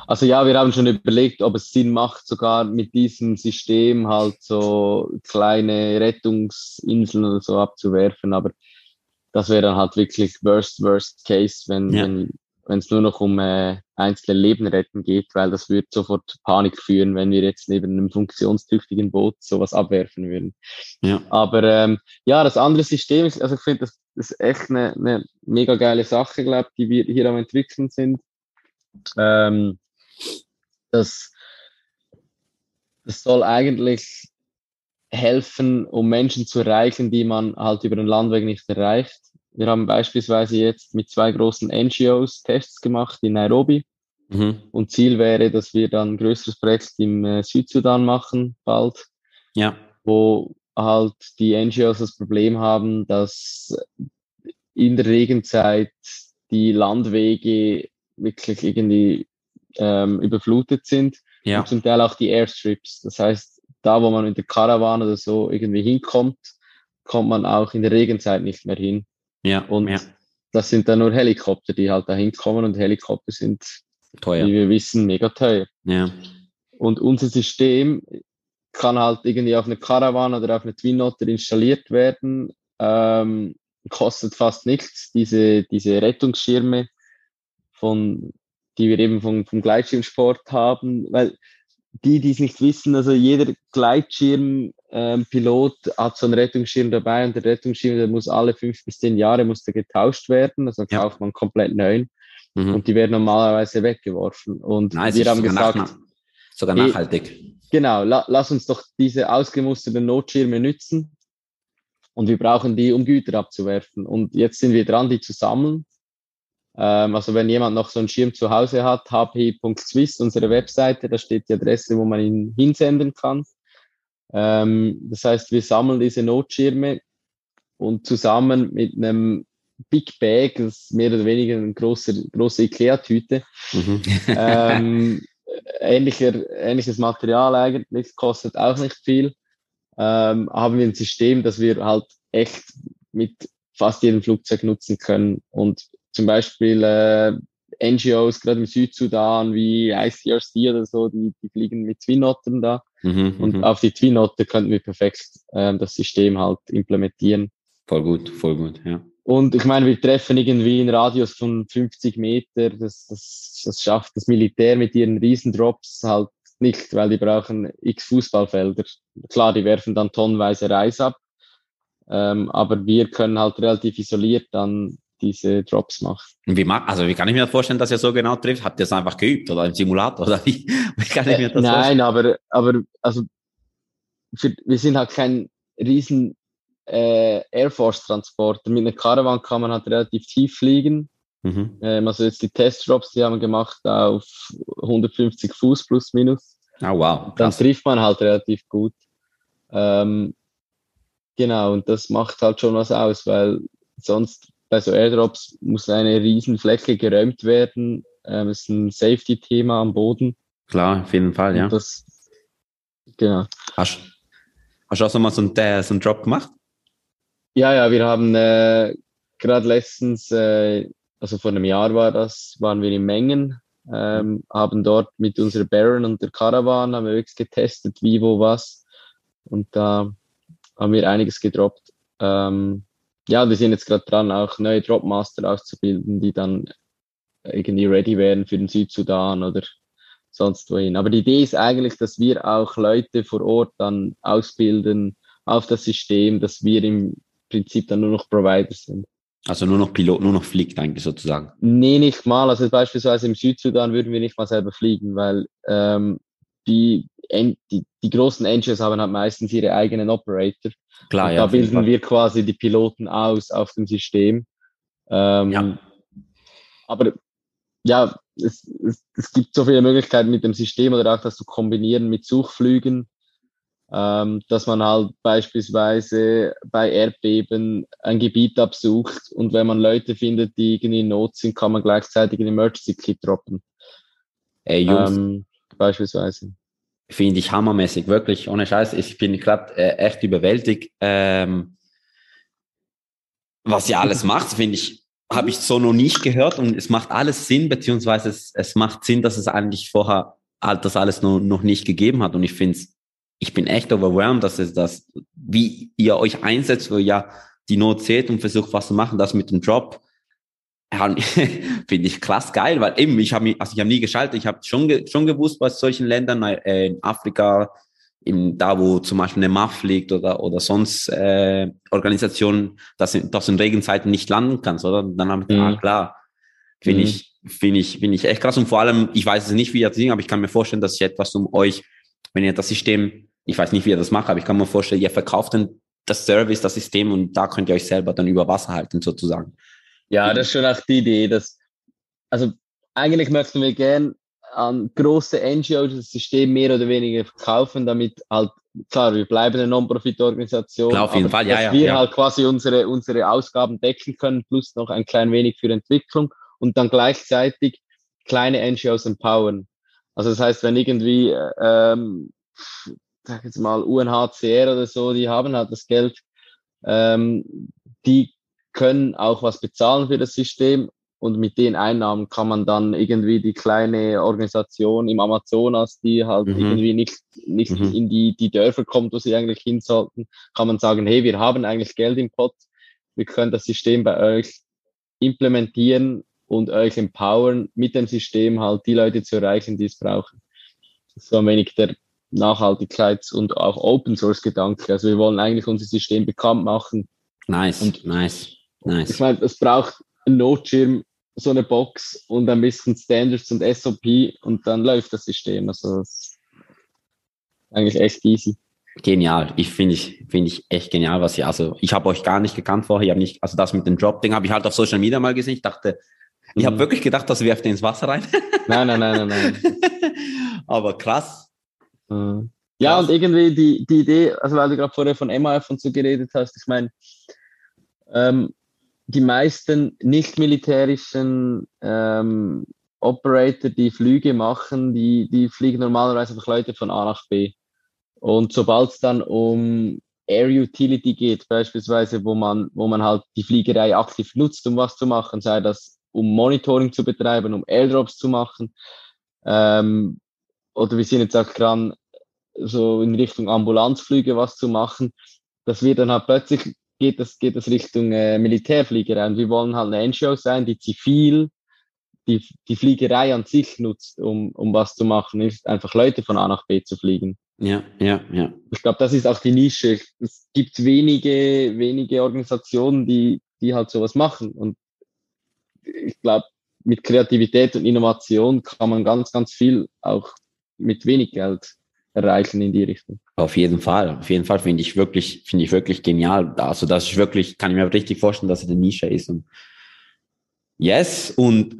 also ja, wir haben schon überlegt, ob es Sinn macht, sogar mit diesem System halt so kleine Rettungsinseln oder so abzuwerfen, aber das wäre dann halt wirklich worst, worst case, wenn, ja. wenn wenn es nur noch um äh, einzelne Leben retten geht, weil das würde sofort Panik führen, wenn wir jetzt neben einem funktionstüchtigen Boot sowas abwerfen würden. Ja. Aber ähm, ja, das andere System, ist, also ich finde, das, das ist echt eine, eine mega geile Sache, glaube die wir hier am entwickeln sind. Ähm, das, das soll eigentlich helfen, um Menschen zu erreichen, die man halt über den Landweg nicht erreicht. Wir haben beispielsweise jetzt mit zwei großen NGOs Tests gemacht in Nairobi. Mhm. Und Ziel wäre, dass wir dann ein größeres Projekt im äh, Südsudan machen, bald. Ja. Wo halt die NGOs das Problem haben, dass in der Regenzeit die Landwege wirklich irgendwie ähm, überflutet sind. Ja. Und zum Teil auch die Airstrips. Das heißt, da, wo man mit der Karawane oder so irgendwie hinkommt, kommt man auch in der Regenzeit nicht mehr hin. Ja. Und ja. das sind dann nur Helikopter, die halt da hinkommen und Helikopter sind, teuer. wie wir wissen, mega teuer. Ja. Und unser System kann halt irgendwie auf eine Caravan oder auf eine Twin Otter installiert werden, ähm, kostet fast nichts. Diese, diese Rettungsschirme von, die wir eben vom, vom Gleitschirmsport haben, weil die, die es nicht wissen, also jeder Gleitschirmpilot ähm, hat so einen Rettungsschirm dabei und der Rettungsschirm, der muss alle fünf bis zehn Jahre muss der getauscht werden, also ja. kauft man komplett neuen. Mhm. und die werden normalerweise weggeworfen. Und Nice, wir haben gesagt, nach- sogar nachhaltig. genau, la, lass uns doch diese ausgemusterten Notschirme nützen und wir brauchen die, um Güter abzuwerfen. Und jetzt sind wir dran, die zu sammeln. Ähm, also wenn jemand noch so einen Schirm zu Hause hat, hp.swiss, unsere Webseite, da steht die Adresse, wo man ihn hinsenden kann. Ähm, das heißt, wir sammeln diese Notschirme und zusammen mit einem Big Bag, das ist mehr oder weniger eine große, große Ikea-Tüte, Mhm. ähm, ähnlicher, ähnliches Material eigentlich, kostet auch nicht viel. Ähm, haben wir ein System, das wir halt echt mit fast jedem Flugzeug nutzen können. Und zum Beispiel äh, NGOs, gerade im Südsudan, wie ICRC oder so, die, die fliegen mit Twinottern da. Mhm. Und mhm. auf die Twinotter könnten wir perfekt ähm, das System halt implementieren. Voll gut, voll gut, ja. Und ich meine, wir treffen irgendwie einen Radius von 50 Meter. Das, das, das schafft das Militär mit ihren Riesendrops halt nicht, weil die brauchen x Fußballfelder. Klar, die werfen dann tonnenweise Reis ab. Ähm, aber wir können halt relativ isoliert dann diese Drops. Und wie mag, also wie kann ich mir das vorstellen, dass ihr so genau trifft? Habt ihr es einfach geübt oder im Simulator oder wie, wie kann ich mir Äh, das vorstellen? nein, aber, aber also für, wir sind halt kein riesen äh, Air Force Transporter. Mit einer Caravan kann man halt relativ tief fliegen. Mhm. Ähm, also jetzt die Testdrops, die haben wir gemacht auf 150 Fuß plus minus. Ah, wow. Dann trifft man halt relativ gut. Ähm, genau, und das macht halt schon was aus, weil sonst bei so Airdrops muss eine riesen Fläche geräumt werden. Ähm, ist ein Safety-Thema am Boden. Klar, auf jeden Fall, ja. Und das, genau. Hast, hast du auch so mal so einen, äh, so einen Drop gemacht? Ja, ja, wir haben äh, gerade letztens, äh, also vor einem Jahr war das, waren wir in Mengen, ähm, haben dort mit unserer Baron und der Caravan, haben wir wirklich getestet, wie, wo, was. Und da haben wir einiges gedroppt. Ähm, ja, wir sind jetzt gerade dran, auch neue Dropmaster auszubilden, die dann irgendwie ready wären für den Südsudan oder sonst wohin. Aber die Idee ist eigentlich, dass wir auch Leute vor Ort dann ausbilden auf das System, dass wir im Prinzip dann nur noch Provider sind. Also nur noch Pilot, nur noch fliegt eigentlich sozusagen. Nee, nicht mal. Also beispielsweise im Südsudan würden wir nicht mal selber fliegen, weil ähm, die, die, die großen NGOs haben halt meistens ihre eigenen Operator. Klar, und ja. da bilden wir quasi die Piloten aus auf dem System. Ähm, Ja. Aber ja, es, es, es gibt so viele Möglichkeiten mit dem System oder auch das zu kombinieren mit Suchflügen, ähm, dass man halt beispielsweise bei Erdbeben ein Gebiet absucht und wenn man Leute findet, die irgendwie in Not sind, kann man gleichzeitig ein Emergency Kit droppen. Ey, Jungs, Ähm, beispielsweise. finde ich hammermäßig, wirklich, ohne Scheiß. Ich bin gerade äh, echt überwältigt. Ähm, was ihr alles macht, finde ich, habe ich so noch nicht gehört und es macht alles Sinn, beziehungsweise es, es macht Sinn, dass es eigentlich vorher das alles noch, noch nicht gegeben hat und ich finde es, ich bin echt overwhelmed, dass es das, wie ihr euch einsetzt, wo ihr die Not seht und versucht was zu machen, das mit dem Drop, ja, finde ich krass geil, weil eben, ich habe also ich habe nie geschaltet, ich habe schon, ge schon gewusst, was solchen Ländern, äh, in Afrika, in, da wo zum Beispiel eine MAF liegt oder, oder sonst äh, Organisationen, dass, in- dass in Regenzeiten nicht landen kannst, oder? Und dann habe ich gedacht, Mhm. ah, klar, finde Mhm. ich, finde ich, finde ich echt krass und vor allem, ich weiß es nicht, wie ihr das Ding, aber ich kann mir vorstellen, dass ich etwas um euch, wenn ihr das System, ich weiß nicht, wie ihr das macht, aber ich kann mir vorstellen, ihr verkauft dann das Service, das System und da könnt ihr euch selber dann über Wasser halten, sozusagen. Ja, das ist schon auch die Idee, dass, also eigentlich möchten wir gern an große NGOs das System mehr oder weniger verkaufen, damit halt, klar, wir bleiben eine Non-Profit-Organisation. Klar, auf jeden Fall, ja, dass ja, wir ja. halt quasi unsere, unsere Ausgaben decken können, plus noch ein klein wenig für Entwicklung und dann gleichzeitig kleine NGOs empowern. Also das heißt, wenn irgendwie, äh, ähm, sag jetzt mal UNHCR oder so, die haben halt das Geld, ähm, die können auch was bezahlen für das System und mit den Einnahmen kann man dann irgendwie die kleine Organisation im Amazonas, die halt Mhm. irgendwie nicht, nicht Mhm. in die, die Dörfer kommt, wo sie eigentlich hin sollten, kann man sagen, hey, wir haben eigentlich Geld im Pot, wir können das System bei euch implementieren und euch empowern, mit dem System halt die Leute zu erreichen, die es brauchen. Das ist so ein wenig der Nachhaltigkeits- und auch Open Source Gedanke. Also wir wollen eigentlich unser System bekannt machen, Nice, Und- nice, ich nice. meine, es braucht einen Notschirm so eine Box und ein bisschen Standards und SOP und dann läuft das System. Also das ist eigentlich echt easy. Genial. Ich finde ich, finde ich echt genial, was ihr, also ich habe euch gar nicht gekannt vorher. Ich habe nicht, also das mit dem Drop-Ding habe ich halt auf Social Media mal gesehen. Ich dachte, ich Mhm. habe wirklich gedacht, das werft ihr ins Wasser rein. Nein, nein, nein, nein, nein. Aber krass. Mhm. Ja, und irgendwie die, die Idee, also weil du gerade vorher von MAF und so geredet hast, ich meine, ähm, die meisten nicht-militärischen ähm, Operator, die Flüge machen, die, die fliegen normalerweise einfach Leute von A nach B. Und sobald es dann um Air Utility geht, beispielsweise, wo man, wo man halt die Fliegerei aktiv nutzt, um was zu machen, sei das um Monitoring zu betreiben, um Airdrops zu machen, ähm, oder wir sind jetzt auch dran, so in Richtung Ambulanzflüge was zu machen, dass wir dann halt plötzlich geht das, geht das Richtung äh, Militärfliegerei und wir wollen halt eine NGO sein, die zivil die, die Fliegerei an sich nutzt, um, um was zu machen, ist einfach Leute von A nach B zu fliegen. Ja, ja, ja. Ich glaube, das ist auch die Nische. Es gibt wenige, wenige Organisationen, die, die halt sowas machen. Und ich glaube, mit Kreativität und Innovation kann man ganz, ganz viel auch mit wenig Geld erreichen in die Richtung. Auf jeden Fall, auf jeden Fall finde ich wirklich, finde ich wirklich genial. Also das ist wirklich, kann ich mir richtig vorstellen, dass es eine Nische ist. Und yes, und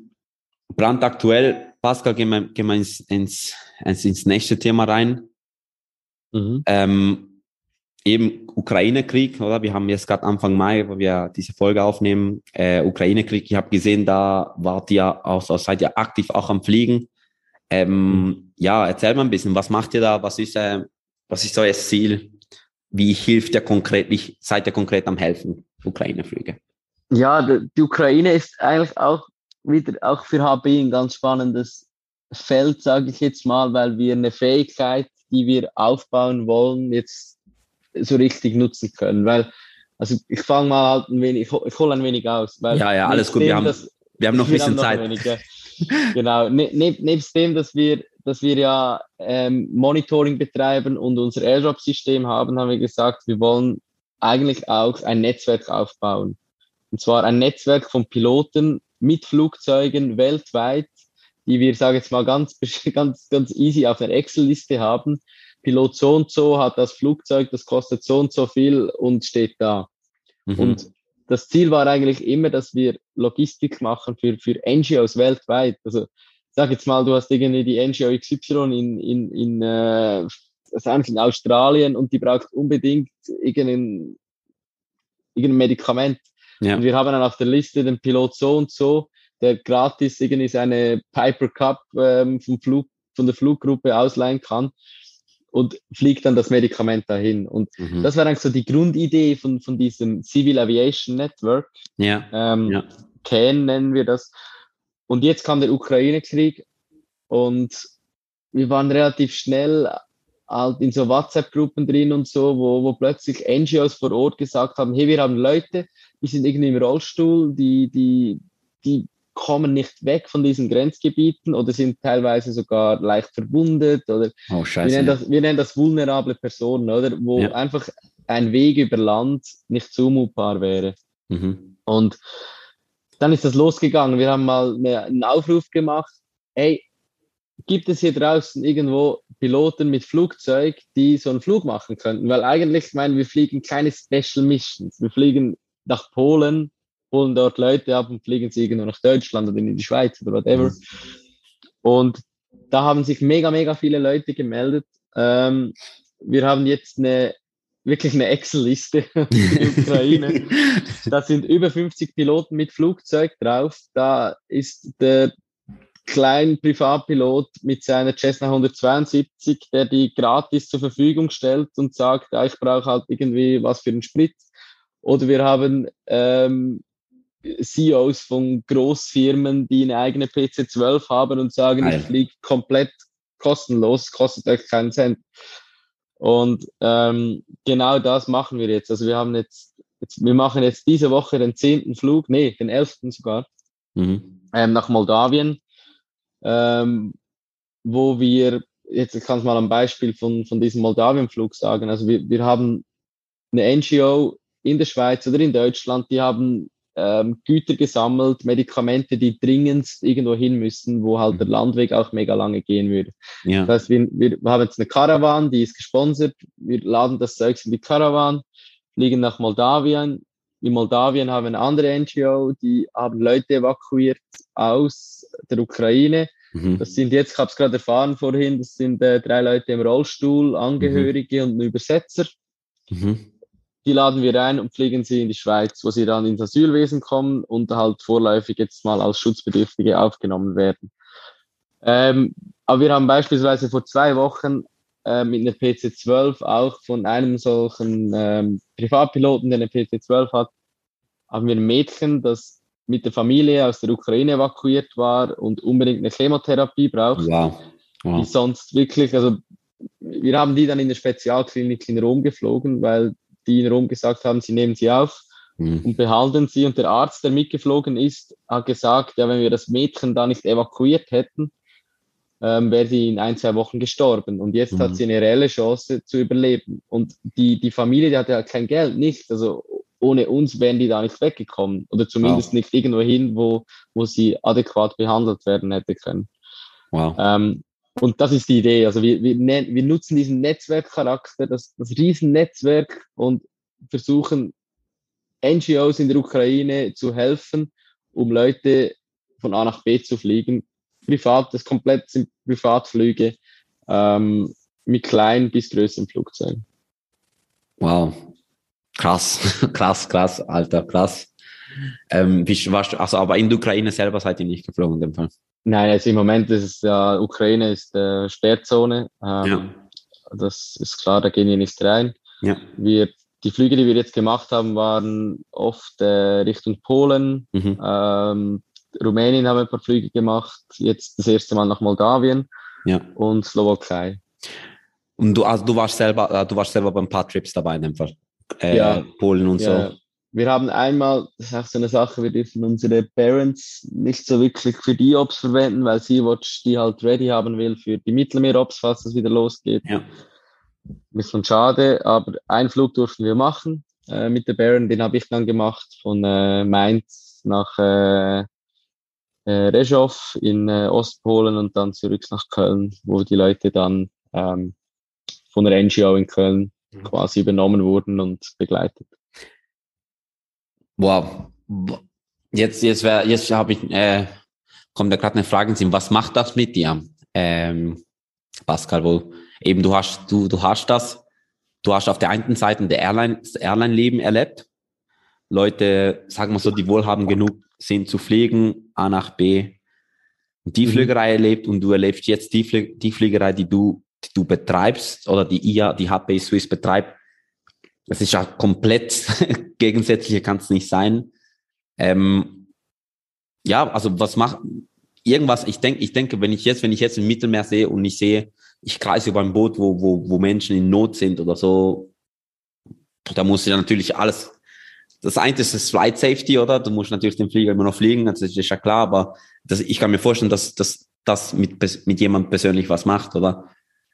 brandaktuell, Pascal, gehen wir, gehen wir ins, ins, ins, nächste Thema rein. Mhm. Ähm, eben Ukraine-Krieg, oder? Wir haben jetzt gerade Anfang Mai, wo wir diese Folge aufnehmen, äh, Ukraine-Krieg. Ich habe gesehen, da wart ihr auch, seid ihr aktiv auch am Fliegen. Ähm, Ja, erzähl mal ein bisschen, was macht ihr da? Was ist, äh, was ist euer Ziel? Wie hilft ihr konkret? Wie seid ihr konkret am helfen? Ukraine-Flüge. Ja, die, Ukraine ist eigentlich auch wieder auch für HB ein ganz spannendes Feld, sage ich jetzt mal, weil wir eine Fähigkeit, die wir aufbauen wollen, jetzt so richtig nutzen können. Weil, also ich fange mal halt ein wenig, ich, hol- ich hole ein wenig aus. Ja, ja, alles gut, wir haben- Wir haben noch ein bisschen noch Zeit. ja. Genau. Ne, neb, nebst dem, dass wir, dass wir ja ähm, Monitoring betreiben und unser Airdrop-System haben, haben wir gesagt, wir wollen eigentlich auch ein Netzwerk aufbauen. Und zwar ein Netzwerk von Piloten mit Flugzeugen weltweit, die wir, sage jetzt mal, ganz, ganz, ganz easy auf einer Excel-Liste haben. Pilot so und so hat das Flugzeug, das kostet so und so viel und steht da. Mhm. Und das Ziel war eigentlich immer, dass wir Logistik machen für, für NGOs weltweit. Also sag jetzt mal, du hast irgendwie die NGO XY in, in, in, äh, in Australien und die braucht unbedingt irgendein, irgendein Medikament. ja. Und wir haben dann auf der Liste den Pilot so und so, der gratis irgendwie seine Piper Cup ähm, vom Flug, von der Fluggruppe ausleihen kann und fliegt dann das Medikament dahin. Und Mhm. das war eigentlich so die Grundidee von, von diesem Civil Aviation Network. ja. Ähm, Ja. CAN nennen wir das. Und jetzt kam der Ukraine-Krieg und wir waren relativ schnell halt in so WhatsApp-Gruppen drin und so, wo, wo plötzlich NGOs vor Ort gesagt haben, hey, wir haben Leute, die sind irgendwie im Rollstuhl, die, die, die kommen nicht weg von diesen Grenzgebieten oder sind teilweise sogar leicht verwundet oder Oh, wir scheiße. nennen, ja. das, wir nennen das vulnerable Personen, oder? Wo Ja. einfach ein Weg über Land nicht zumutbar wäre. Mhm. Und dann ist das losgegangen. Wir haben mal eine, einen Aufruf gemacht. Hey, gibt es hier draußen irgendwo Piloten mit Flugzeug, die so einen Flug machen könnten? Weil eigentlich, ich meine, wir fliegen keine Special Missions. Wir fliegen nach Polen, holen dort Leute ab und fliegen sie irgendwo nach Deutschland oder in die Schweiz oder whatever. Und da haben sich mega, mega viele Leute gemeldet. Ähm, wir haben jetzt eine wirklich eine Excel-Liste Ukraine. Da sind über 50 Piloten mit Flugzeug drauf. Da ist der kleine Privatpilot mit seiner Cessna 172, der die gratis zur Verfügung stellt und sagt, ja, ich brauche halt irgendwie was für einen Sprit. Oder wir haben ähm, CEOs von Großfirmen, die eine eigene PC-12 haben und sagen, Geil. ich fliege komplett kostenlos, kostet euch keinen Cent. Und ähm, genau das machen wir jetzt. Also wir haben jetzt, jetzt, wir machen jetzt diese Woche den zehnten Flug, nee, den elften sogar, Mhm. ähm, nach Moldawien, ähm, wo wir, jetzt ich kann es mal am Beispiel von, von diesem Moldawien-Flug sagen, also wir, wir haben eine NGO in der Schweiz oder in Deutschland, die haben ähm, Güter gesammelt, Medikamente, die dringend irgendwo hin müssen, wo halt der Landweg auch mega lange gehen würde. Ja. Das heißt, wir, wir haben jetzt eine Caravan, die ist gesponsert. Wir laden das Zeug in die Caravan, fliegen nach Moldawien. In Moldawien haben wir eine andere NGO, die haben Leute evakuiert aus der Ukraine. Mhm. Das sind jetzt, ich habe es gerade erfahren vorhin, das sind äh, drei Leute im Rollstuhl, Angehörige und ein Übersetzer. Mhm. Die laden wir ein und fliegen sie in die Schweiz, wo sie dann ins Asylwesen kommen und halt vorläufig jetzt mal als Schutzbedürftige aufgenommen werden. Ähm, aber wir haben beispielsweise vor zwei Wochen äh, mit einer PC-12 auch von einem solchen ähm, Privatpiloten, der eine PC-12 hat, haben wir ein Mädchen, das mit der Familie aus der Ukraine evakuiert war und unbedingt eine Chemotherapie braucht, Wow. die sonst wirklich, also wir haben die dann in der Spezialklinik in Rom geflogen, weil die in Rom gesagt haben, sie nehmen sie auf Mhm. und behandeln sie. Und der Arzt, der mitgeflogen ist, hat gesagt, ja, wenn wir das Mädchen da nicht evakuiert hätten, ähm, wäre sie in ein, zwei Wochen gestorben. Und jetzt Mhm. hat sie eine reelle Chance zu überleben. Und die, die Familie, die hatte halt kein Geld, nicht. Also ohne uns wären die da nicht weggekommen. Oder zumindest Wow. nicht irgendwo hin, wo, wo sie adäquat behandelt werden hätte können. Wow. Ähm, und das ist die Idee. Also wir, wir, nen- wir nutzen diesen Netzwerkcharakter, das, das Riesennetzwerk und versuchen NGOs in der Ukraine zu helfen, um Leute von A nach B zu fliegen. Privat, das komplett sind Privatflüge ähm, mit kleinen bis größeren Flugzeugen. Wow. Krass, krass, krass, Alter, krass. Ähm, wie warst also aber in der Ukraine selber seid ihr nicht geflogen in dem Fall. Nein, also im Moment ist es ja, Ukraine ist äh, Sperrzone. Ähm, Ja. Das ist klar, da gehen wir nicht rein. Ja. Wir, die Flüge, die wir jetzt gemacht haben, waren oft äh, Richtung Polen, Mhm. ähm, Rumänien haben wir ein paar Flüge gemacht, jetzt das erste Mal nach Moldawien Ja. und Slowakei. Und du, also du warst selber, äh, du warst selber bei ein paar Trips dabei in dem Fall. Äh, Ja. Polen und Ja, so. Wir haben einmal, das ist auch so eine Sache, wir dürfen unsere Parents nicht so wirklich für die Ops verwenden, weil Sea-Watch die halt ready haben will für die Mittelmeer-Ops, falls es wieder losgeht. Ja. Ein bisschen schade, aber einen Flug durften wir machen äh, mit der Baron, den habe ich dann gemacht von äh, Mainz nach äh, äh, Rzeszów in äh, Ostpolen und dann zurück nach Köln, wo die Leute dann ähm, von der NGO in Köln Mhm. quasi übernommen wurden und begleitet. Wow. Jetzt, jetzt, wär, jetzt habe ich, äh, kommt da gerade eine Frage in den Sinn. Was macht das mit dir, ähm, Pascal? Wo eben du hast, du, du hast das, du hast auf der einen Seite der Airline, das Airline-Leben erlebt. Leute, sagen wir so, die wohlhabend genug sind zu fliegen, A nach B, die Mhm. Fliegerei erlebt und du erlebst jetzt die, Flie die Fliegerei, die du, die du betreibst oder die IA, die HB Swiss betreibt. Das ist ja komplett gegensätzliche kann es nicht sein. Ähm, ja, also was macht irgendwas? Ich denke, ich denke, wenn ich jetzt, wenn ich jetzt im Mittelmeer sehe und ich sehe, ich kreise über ein Boot, wo, wo, wo Menschen in Not sind oder so, da muss ich natürlich alles. Das eine ist das Flight Safety, oder? Du musst natürlich den Flieger immer noch fliegen, das ist ja klar, aber das, ich kann mir vorstellen, dass dass das mit, mit jemand persönlich was macht, oder?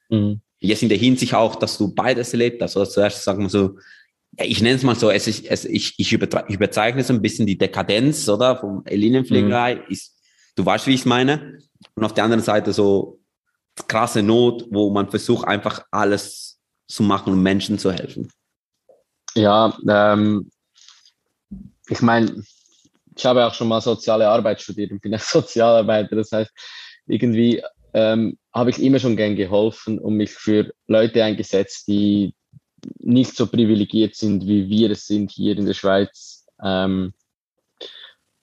Mhm. Jetzt in der Hinsicht auch, dass du beides erlebt hast. Oder zuerst sagen wir so, ich nenne es mal so, es ist, es, ich, ich überzeichne so ein bisschen die Dekadenz, oder? Vom Linienfliegerei. Ist, du weißt, wie ich es meine. Und auf der anderen Seite so krasse Not, wo man versucht, einfach alles zu machen, um Menschen zu helfen. Ja, ähm, ich meine, ich habe auch schon mal soziale Arbeit studiert und bin auch Sozialarbeiter. Das heißt, irgendwie ähm, habe ich immer schon gern geholfen und mich für Leute eingesetzt, die nicht so privilegiert sind, wie wir es sind hier in der Schweiz. Ähm,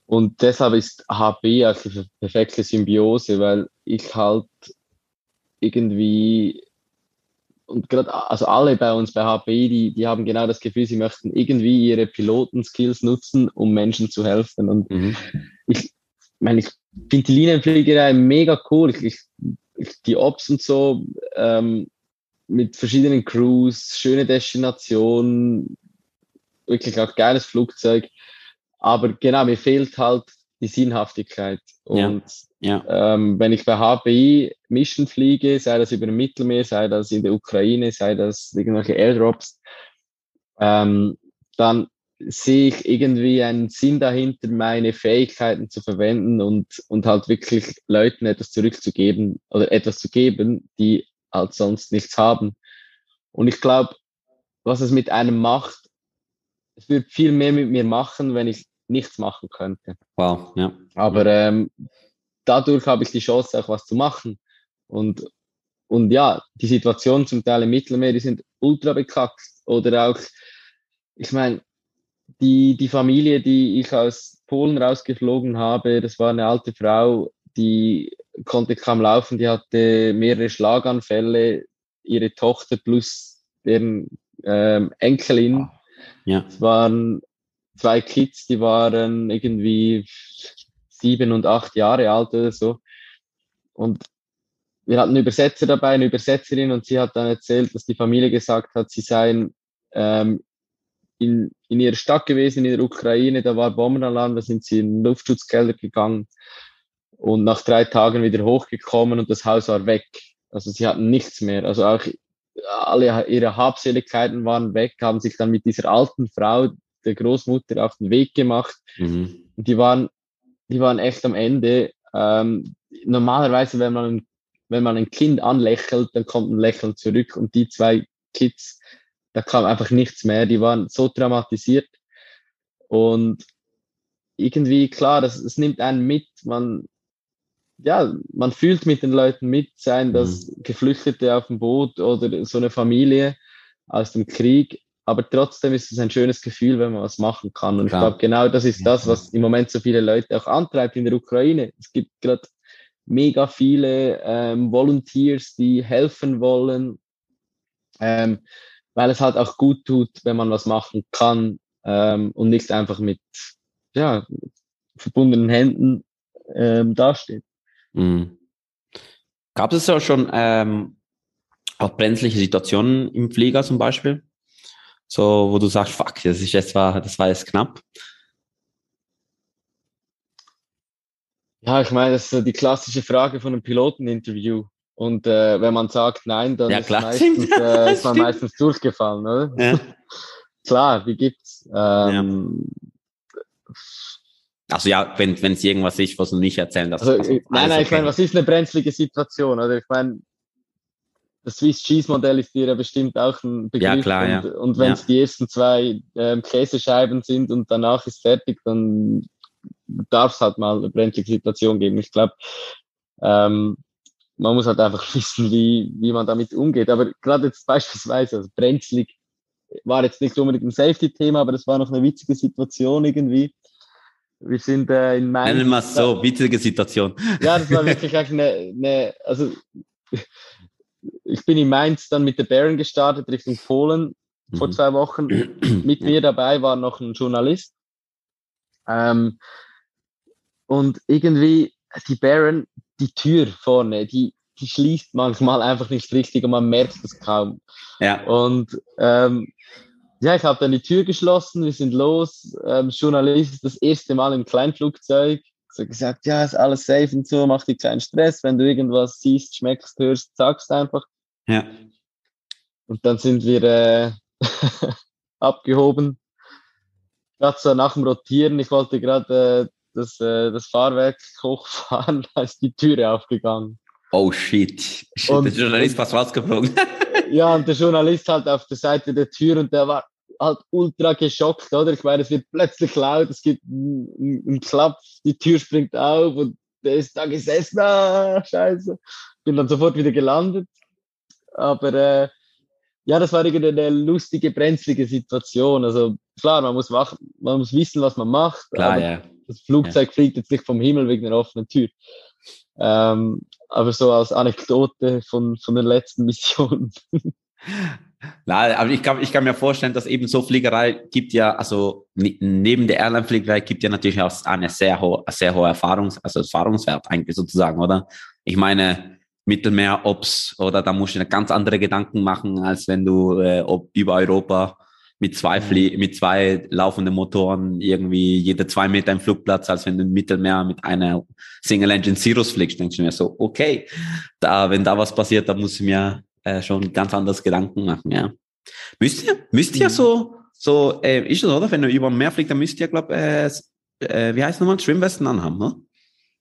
und deshalb ist HB auch die perfekte Symbiose, weil ich halt irgendwie und gerade also alle bei uns bei HPI, die, die haben genau das Gefühl, sie möchten irgendwie ihre Pilotenskills nutzen, um Menschen zu helfen. Und ich meine, ich finde die Linienfliegerei mega cool. Ich, ich, die Ops und so ähm, mit verschiedenen Crews, schöne Destinationen, wirklich auch geiles Flugzeug. Aber genau, mir fehlt halt die Sinnhaftigkeit. Und Ja. ähm, wenn ich bei HPI Mission fliege, sei das über dem Mittelmeer, sei das in der Ukraine, sei das irgendwelche Airdrops, ähm, dann sehe ich irgendwie einen Sinn dahinter, meine Fähigkeiten zu verwenden und, und halt wirklich Leuten etwas zurückzugeben oder etwas zu geben, die halt sonst nichts haben. Und ich glaube, was es mit einem macht, es wird viel mehr mit mir machen, wenn ich nichts machen könnte. Wow, ja. Aber ähm, dadurch habe ich die Chance, auch was zu machen. Und, und ja, die Situationen zum Teil im Mittelmeer, die sind ultra bekackt. Oder auch, ich meine, die, die Familie, die ich aus Polen rausgeflogen habe, das war eine alte Frau, die konnte kaum laufen, die hatte mehrere Schlaganfälle, ihre Tochter plus deren ähm, Enkelin. Ja. Es waren zwei Kids, die waren irgendwie sieben und acht Jahre alt oder so. Und wir hatten einen Übersetzer dabei, eine Übersetzerin, und sie hat dann erzählt, dass die Familie gesagt hat, sie seien ähm, in, in ihrer Stadt gewesen, in der Ukraine, da war Bombenalarm, da sind sie in den Luftschutzkeller gegangen und nach drei Tagen wieder hochgekommen und das Haus war weg. Also sie hatten nichts mehr. Also auch alle ihre Habseligkeiten waren weg, haben sich dann mit dieser alten Frau, der Großmutter, auf den Weg gemacht. Mhm. Und die waren, die waren echt am Ende. Ähm, normalerweise, wenn man, wenn man ein Kind anlächelt, dann kommt ein Lächeln zurück. Und die zwei Kids, da kam einfach nichts mehr. Die waren so traumatisiert. Und irgendwie, klar, das, das nimmt einen mit. Man, ja, man fühlt mit den Leuten mit, seien das Geflüchtete auf dem Boot oder so eine Familie aus dem Krieg. Aber trotzdem ist es ein schönes Gefühl, wenn man was machen kann. Und Klar. ich glaube, genau das ist das, was im Moment so viele Leute auch antreibt in der Ukraine. Es gibt gerade mega viele ähm, Volunteers, die helfen wollen, ähm, weil es halt auch gut tut, wenn man was machen kann ähm, und nicht einfach mit ja, verbundenen Händen ähm, dasteht. Mhm. Gab es ja schon ähm, auch brenzliche Situationen im Flieger zum Beispiel? So, wo du sagst, fuck, das ist jetzt war, das war jetzt knapp. Ja, ich meine, das ist die klassische Frage von einem Piloteninterview. Und äh, wenn man sagt nein, dann Ja, ist, meistens, äh, ist man meistens durchgefallen, oder? Ja. Klar, die gibt's. Ähm, Also ja, wenn wenn es irgendwas ist, was du nicht erzählen darfst. Also, also, äh, nein, nein, ich okay. meine, was ist eine brenzlige Situation? Oder ich meine, das Swiss Cheese Modell ist dir ja bestimmt auch ein Begriff. Ja, klar, ja. und, und wenn es Ja. die ersten zwei ähm, Käsescheiben sind und danach ist fertig, dann darf es halt mal eine brenzlige Situation geben. Ich glaube, ähm, man muss halt einfach wissen, wie, wie man damit umgeht. Aber gerade jetzt beispielsweise, also brenzlig war jetzt nicht unbedingt ein Safety-Thema, aber das war noch eine witzige Situation irgendwie. Wir sind äh, in Mainz. Nennen wir es so, witzige Situation. Ja, das war wirklich eigentlich eine, eine also ich bin in Mainz dann mit der Baron gestartet Richtung Polen vor Mhm. zwei Wochen. Mit mir dabei war noch ein Journalist. Ähm, und irgendwie die Baron, die Tür vorne, die, die schließt manchmal einfach nicht richtig und man merkt es kaum. Ja, Und ähm, ja, ich habe dann die Tür geschlossen, wir sind los. Ähm, Journalist das erste Mal im Kleinflugzeug. So gesagt, ja, ist alles safe und so, mach dir keinen Stress. Wenn du irgendwas siehst, schmeckst, hörst, sagst einfach. ja. Und dann sind wir äh, abgehoben. Gerade so nach dem Rotieren, ich wollte gerade äh, das, äh, das Fahrwerk hochfahren, da ist die Türe aufgegangen. Oh shit. shit Und- der Journalist fast rausgeflogen. Ja, und der Journalist halt auf der Seite der Tür und der war halt ultra geschockt, oder? Ich meine, es wird plötzlich laut, es gibt einen einen Klapp, die Tür springt auf und der ist da gesessen, ah, scheiße. Bin dann sofort wieder gelandet. Aber äh, ja, das war irgendwie eine lustige, brenzlige Situation. Also klar, man muss, wach, man muss wissen, was man macht. Klar, aber ja. Das Flugzeug fliegt jetzt nicht vom Himmel wegen einer offenen Tür. Ähm, aber so als Anekdote von, von den letzten Missionen. Na, aber ich kann, ich kann mir vorstellen, dass eben so Fliegerei gibt ja, also ne- neben der Airline-Fliegerei gibt ja natürlich auch eine sehr hohe, sehr hohe Erfahrungs, also Erfahrungswert eigentlich sozusagen, oder? Ich meine, Mittelmeer, Ops, oder da musst du ganz andere Gedanken machen, als wenn du äh, ob über Europa mit zwei Flie mit zwei laufenden Motoren irgendwie jede zwei Meter im Flugplatz, als wenn du im Mittelmeer mit einer Single Engine Cirrus fliegst, denkst du mir so, okay, da, wenn da was passiert, da muss ich mir äh, schon ganz anders Gedanken machen, ja. Müsst ihr, müsst ihr Mhm. so, so äh, ist es, oder? Wenn ihr über dem Meer fliegt, dann müsst ihr, glaube äh, äh, wie heißt nochmal, Schwimmwesten anhaben, ne?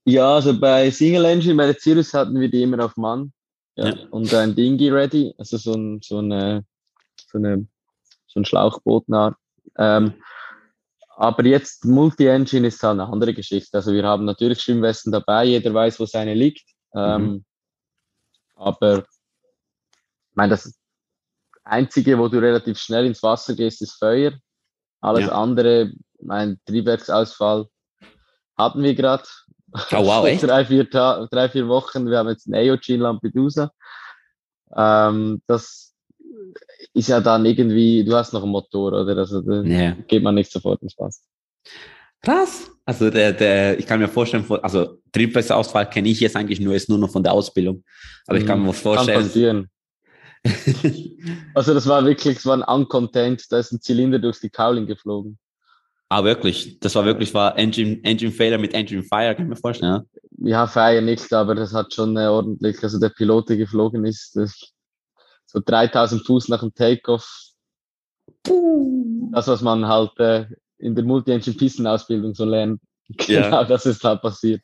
Ja, also bei Single Engine, bei der Cirrus hatten wir die immer auf Mann. Ja. Ja. Und ein Dingy ready, also so ein, so eine, so eine, so ein Schlauchbootnart. Ähm, aber jetzt Multi-Engine ist halt eine andere Geschichte. Also wir haben natürlich Schwimmwesten dabei, jeder weiß, wo seine liegt. Ähm, Aber ich meine, das Einzige, wo du relativ schnell ins Wasser gehst, ist Feuer. Alles Ja. andere, mein Triebwerksausfall hatten wir gerade. Oh, wow, echt? drei, vier Ta drei, vier Wochen. Wir haben jetzt ein AOG in Lampedusa. Ähm, das ist ja dann irgendwie, du hast noch einen Motor, oder? Also da Ja. geht man nicht sofort ins Wasser. Krass. Also der, der, ich kann mir vorstellen, also Triebwerksausfall kenne ich jetzt eigentlich nur, ist nur noch von der Ausbildung. Aber ich kann mir Kann vorstellen. passieren. Also das war wirklich, es war ein Uncontent, da ist ein Zylinder durch die Cowling geflogen. ah, wirklich. Das war wirklich, war Engine, Engine Failure mit Engine Fire, kann ich mir vorstellen. Ja? Ja, Feier nicht, aber das hat schon äh, ordentlich, also der Pilot, der geflogen ist, das, so 3000 Fuß nach dem Takeoff. Das, was man halt äh, in der Multi-Engine-Pistenausbildung so lernt. Ja. Genau, das ist halt passiert.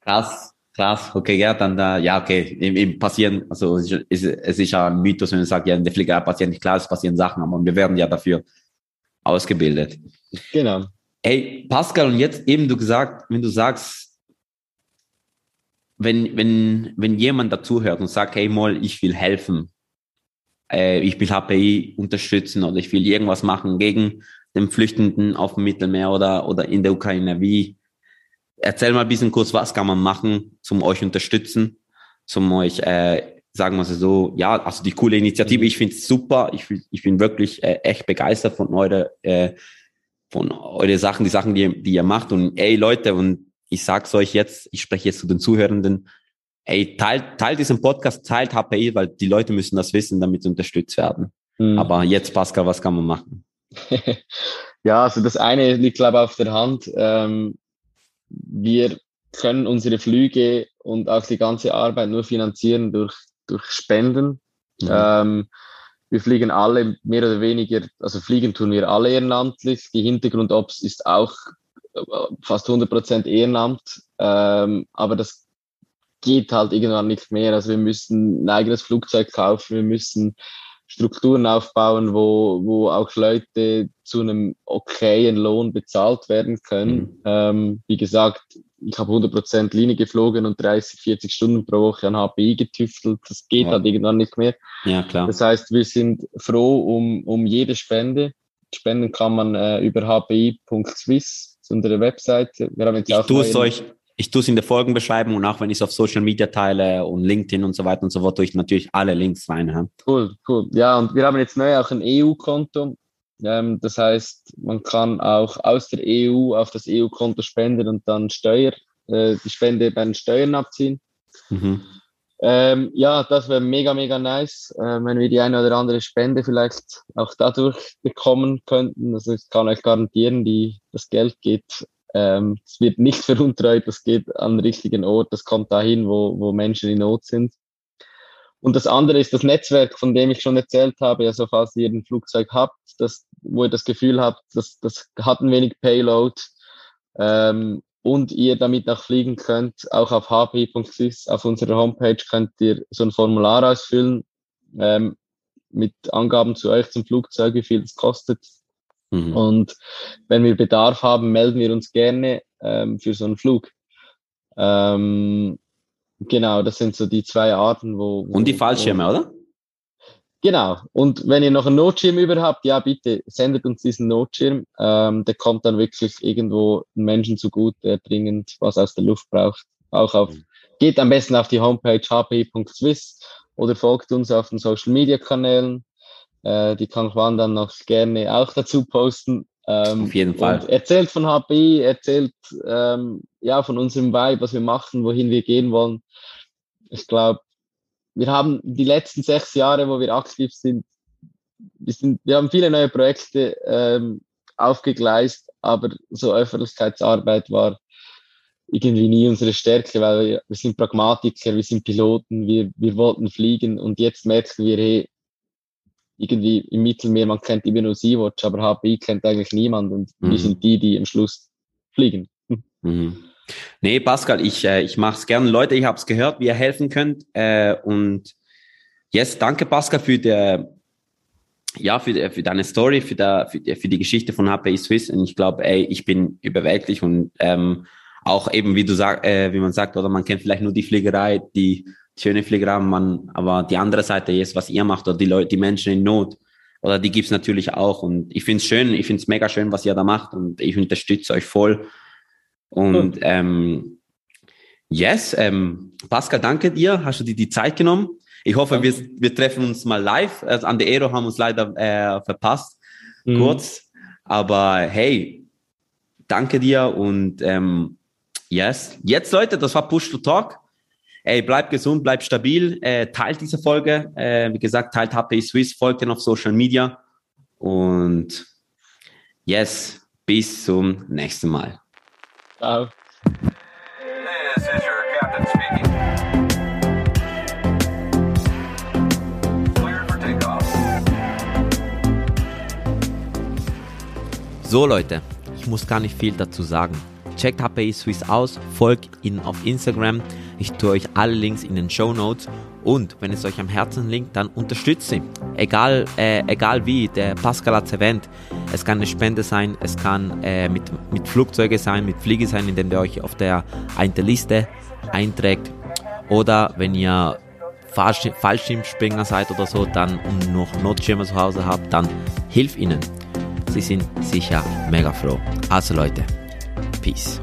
Krass, krass. Okay, ja, dann da, ja, okay, im, im passieren, also es ist, es ist- ja ein Mythos, wenn man sagt, ja, in der Fliegerei passiert nicht klar, es passieren Sachen, aber wir werden ja dafür ausgebildet. Genau. Hey, Pascal, und jetzt eben du gesagt, wenn du sagst, wenn, wenn, wenn jemand dazuhört und sagt, hey, Moll, ich will helfen, äh, ich will HPI unterstützen oder ich will irgendwas machen gegen den Flüchtenden auf dem Mittelmeer oder, oder in der Ukraine, wie, erzähl mal ein bisschen kurz, was kann man machen, zum euch unterstützen, zum euch, äh, sagen wir es so, ja, also die coole Initiative, Mhm. ich finde es super, ich, ich bin wirklich äh, echt begeistert von eure, äh, von eure Sachen, die Sachen, die, die ihr macht und ey Leute, und ich sag's euch jetzt, ich spreche jetzt zu den Zuhörenden, ey, teilt, teilt diesen Podcast, teilt HPI, weil die Leute müssen das wissen, damit sie unterstützt werden. Hm. Aber jetzt, Pascal, was kann man machen? ja, also das eine liegt, glaube ich, auf der Hand. Ähm, wir können unsere Flüge und auch die ganze Arbeit nur finanzieren durch, durch Spenden. Mhm. Ähm, wir fliegen alle mehr oder weniger, also fliegen tun wir alle ehrenamtlich. Die Hintergrundops ist auch fast 100% Ehrenamt, ähm, aber das geht halt irgendwann nicht mehr. Also wir müssen ein eigenes Flugzeug kaufen, wir müssen Strukturen aufbauen, wo, wo auch Leute zu einem okayen Lohn bezahlt werden können. Mhm. Ähm, wie gesagt, ich habe 100% Linie geflogen und 30, 40 Stunden pro Woche an HPI getüftelt. Das geht Ja. halt irgendwann nicht mehr. Ja, klar. Das heißt, wir sind froh um, um jede Spende. Spenden kann man äh, über hpi.swiss, das ist unsere Webseite. Wir haben jetzt Ich tue es euch, ich tue es in der Folgenbeschreibung und auch wenn ich es auf Social Media teile und LinkedIn und so weiter und so fort, tue ich natürlich alle Links rein. Ja. Cool, cool. Ja, und wir haben jetzt neu auch ein EU-Konto. Ähm, das heißt, man kann auch aus der EU auf das EU-Konto spenden und dann Steuer, äh, die Spende bei den Steuern abziehen. Mhm. Ähm, ja, das wäre mega, mega nice, äh, wenn wir die eine oder andere Spende vielleicht auch dadurch bekommen könnten. Also ich kann euch garantieren, die, das Geld geht, ähm, es wird nicht veruntreut, das geht an den richtigen Ort, das kommt dahin, wo, wo Menschen in Not sind. Und das andere ist das Netzwerk, von dem ich schon erzählt habe. Also falls ihr ein Flugzeug habt, das, wo ihr das Gefühl habt, das, das hat ein wenig Payload ähm, und ihr damit auch fliegen könnt, auch auf hpi.sys, auf unserer Homepage könnt ihr so ein Formular ausfüllen ähm, mit Angaben zu euch zum Flugzeug, wie viel es kostet. Mhm. Und wenn wir Bedarf haben, melden wir uns gerne ähm, für so einen Flug. Ähm, genau, das sind so die zwei Arten, wo. wo Und die Fallschirme, oder? Genau. Und wenn ihr noch einen Notschirm über habt, ja, bitte sendet uns diesen Notschirm. Ähm, der kommt dann wirklich irgendwo Menschen zugute, der dringend was aus der Luft braucht. Auch auf, geht am besten auf die Homepage hpi.swiss oder folgt uns auf den Social Media Kanälen. Äh, die kann Juan dann noch gerne auch dazu posten. Ähm, Auf jeden Fall. Erzählt von HPI, erzählt ähm, ja von unserem Vibe, was wir machen, wohin wir gehen wollen. Ich glaube, wir haben die letzten sechs Jahre, wo wir aktiv sind, wir, sind, wir haben viele neue Projekte ähm, aufgegleist, aber so Öffentlichkeitsarbeit war irgendwie nie unsere Stärke, weil wir, wir sind Pragmatiker, wir sind Piloten, wir, wir wollten fliegen und jetzt merken wir, hey, irgendwie im Mittelmeer, man kennt immer nur Sea-Watch, aber HPI kennt eigentlich niemand und Mhm. wir sind die, die am Schluss fliegen. Mhm. Nee, Pascal, ich, äh, ich mache es gerne. Leute, ich habe es gehört, wie ihr helfen könnt. Äh, und yes, danke Pascal für der, ja, für, der- für deine Story, für, der, für, die- für die Geschichte von HPI Swiss. Und ich glaube, ey, ich bin überwältigt und ähm, auch eben, wie du sag, äh, wie man sagt, oder man kennt vielleicht nur die Fliegerei, die schöne Fliegerei, man, aber die andere Seite ist, was ihr macht, oder die Leute, die Menschen in Not, oder die gibt's natürlich auch. Und ich find's schön, ich find's mega schön, was ihr da macht und ich unterstütze euch voll. Und ähm, yes, ähm, Pascal, danke dir. Hast du dir die Zeit genommen? Ich hoffe, wir, wir treffen uns mal live. Also an der Aero haben wir uns leider äh, verpasst, Mhm. kurz. Aber hey, danke dir und ähm, yes. Jetzt, Leute, das war Push to Talk. Ey, bleibt gesund, bleibt stabil, äh, teilt diese Folge. Äh, wie gesagt, teilt HPI Swiss, folgt den auf Social Media. Und yes, bis zum nächsten Mal. Ciao. This is your captain speaking. Cleared for takeoff. So Leute, ich muss gar nicht viel dazu sagen. Checkt HPI Swiss aus, folgt ihnen auf Instagram. Ich tue euch alle Links in den Show Notes. Und wenn es euch am Herzen liegt, dann unterstützt sie. Egal, äh, egal wie, der Pascal hat es erwähnt. Es kann eine Spende sein, es kann äh, mit, mit Flugzeuge sein, mit Fliege sein, indem ihr euch auf der einen Liste einträgt. Oder wenn ihr Fallschirm- Fallschirmspringer seid oder so, dann und noch Notschirme zu Hause habt, dann hilf ihnen. Sie sind sicher mega froh. Also Leute, Peace.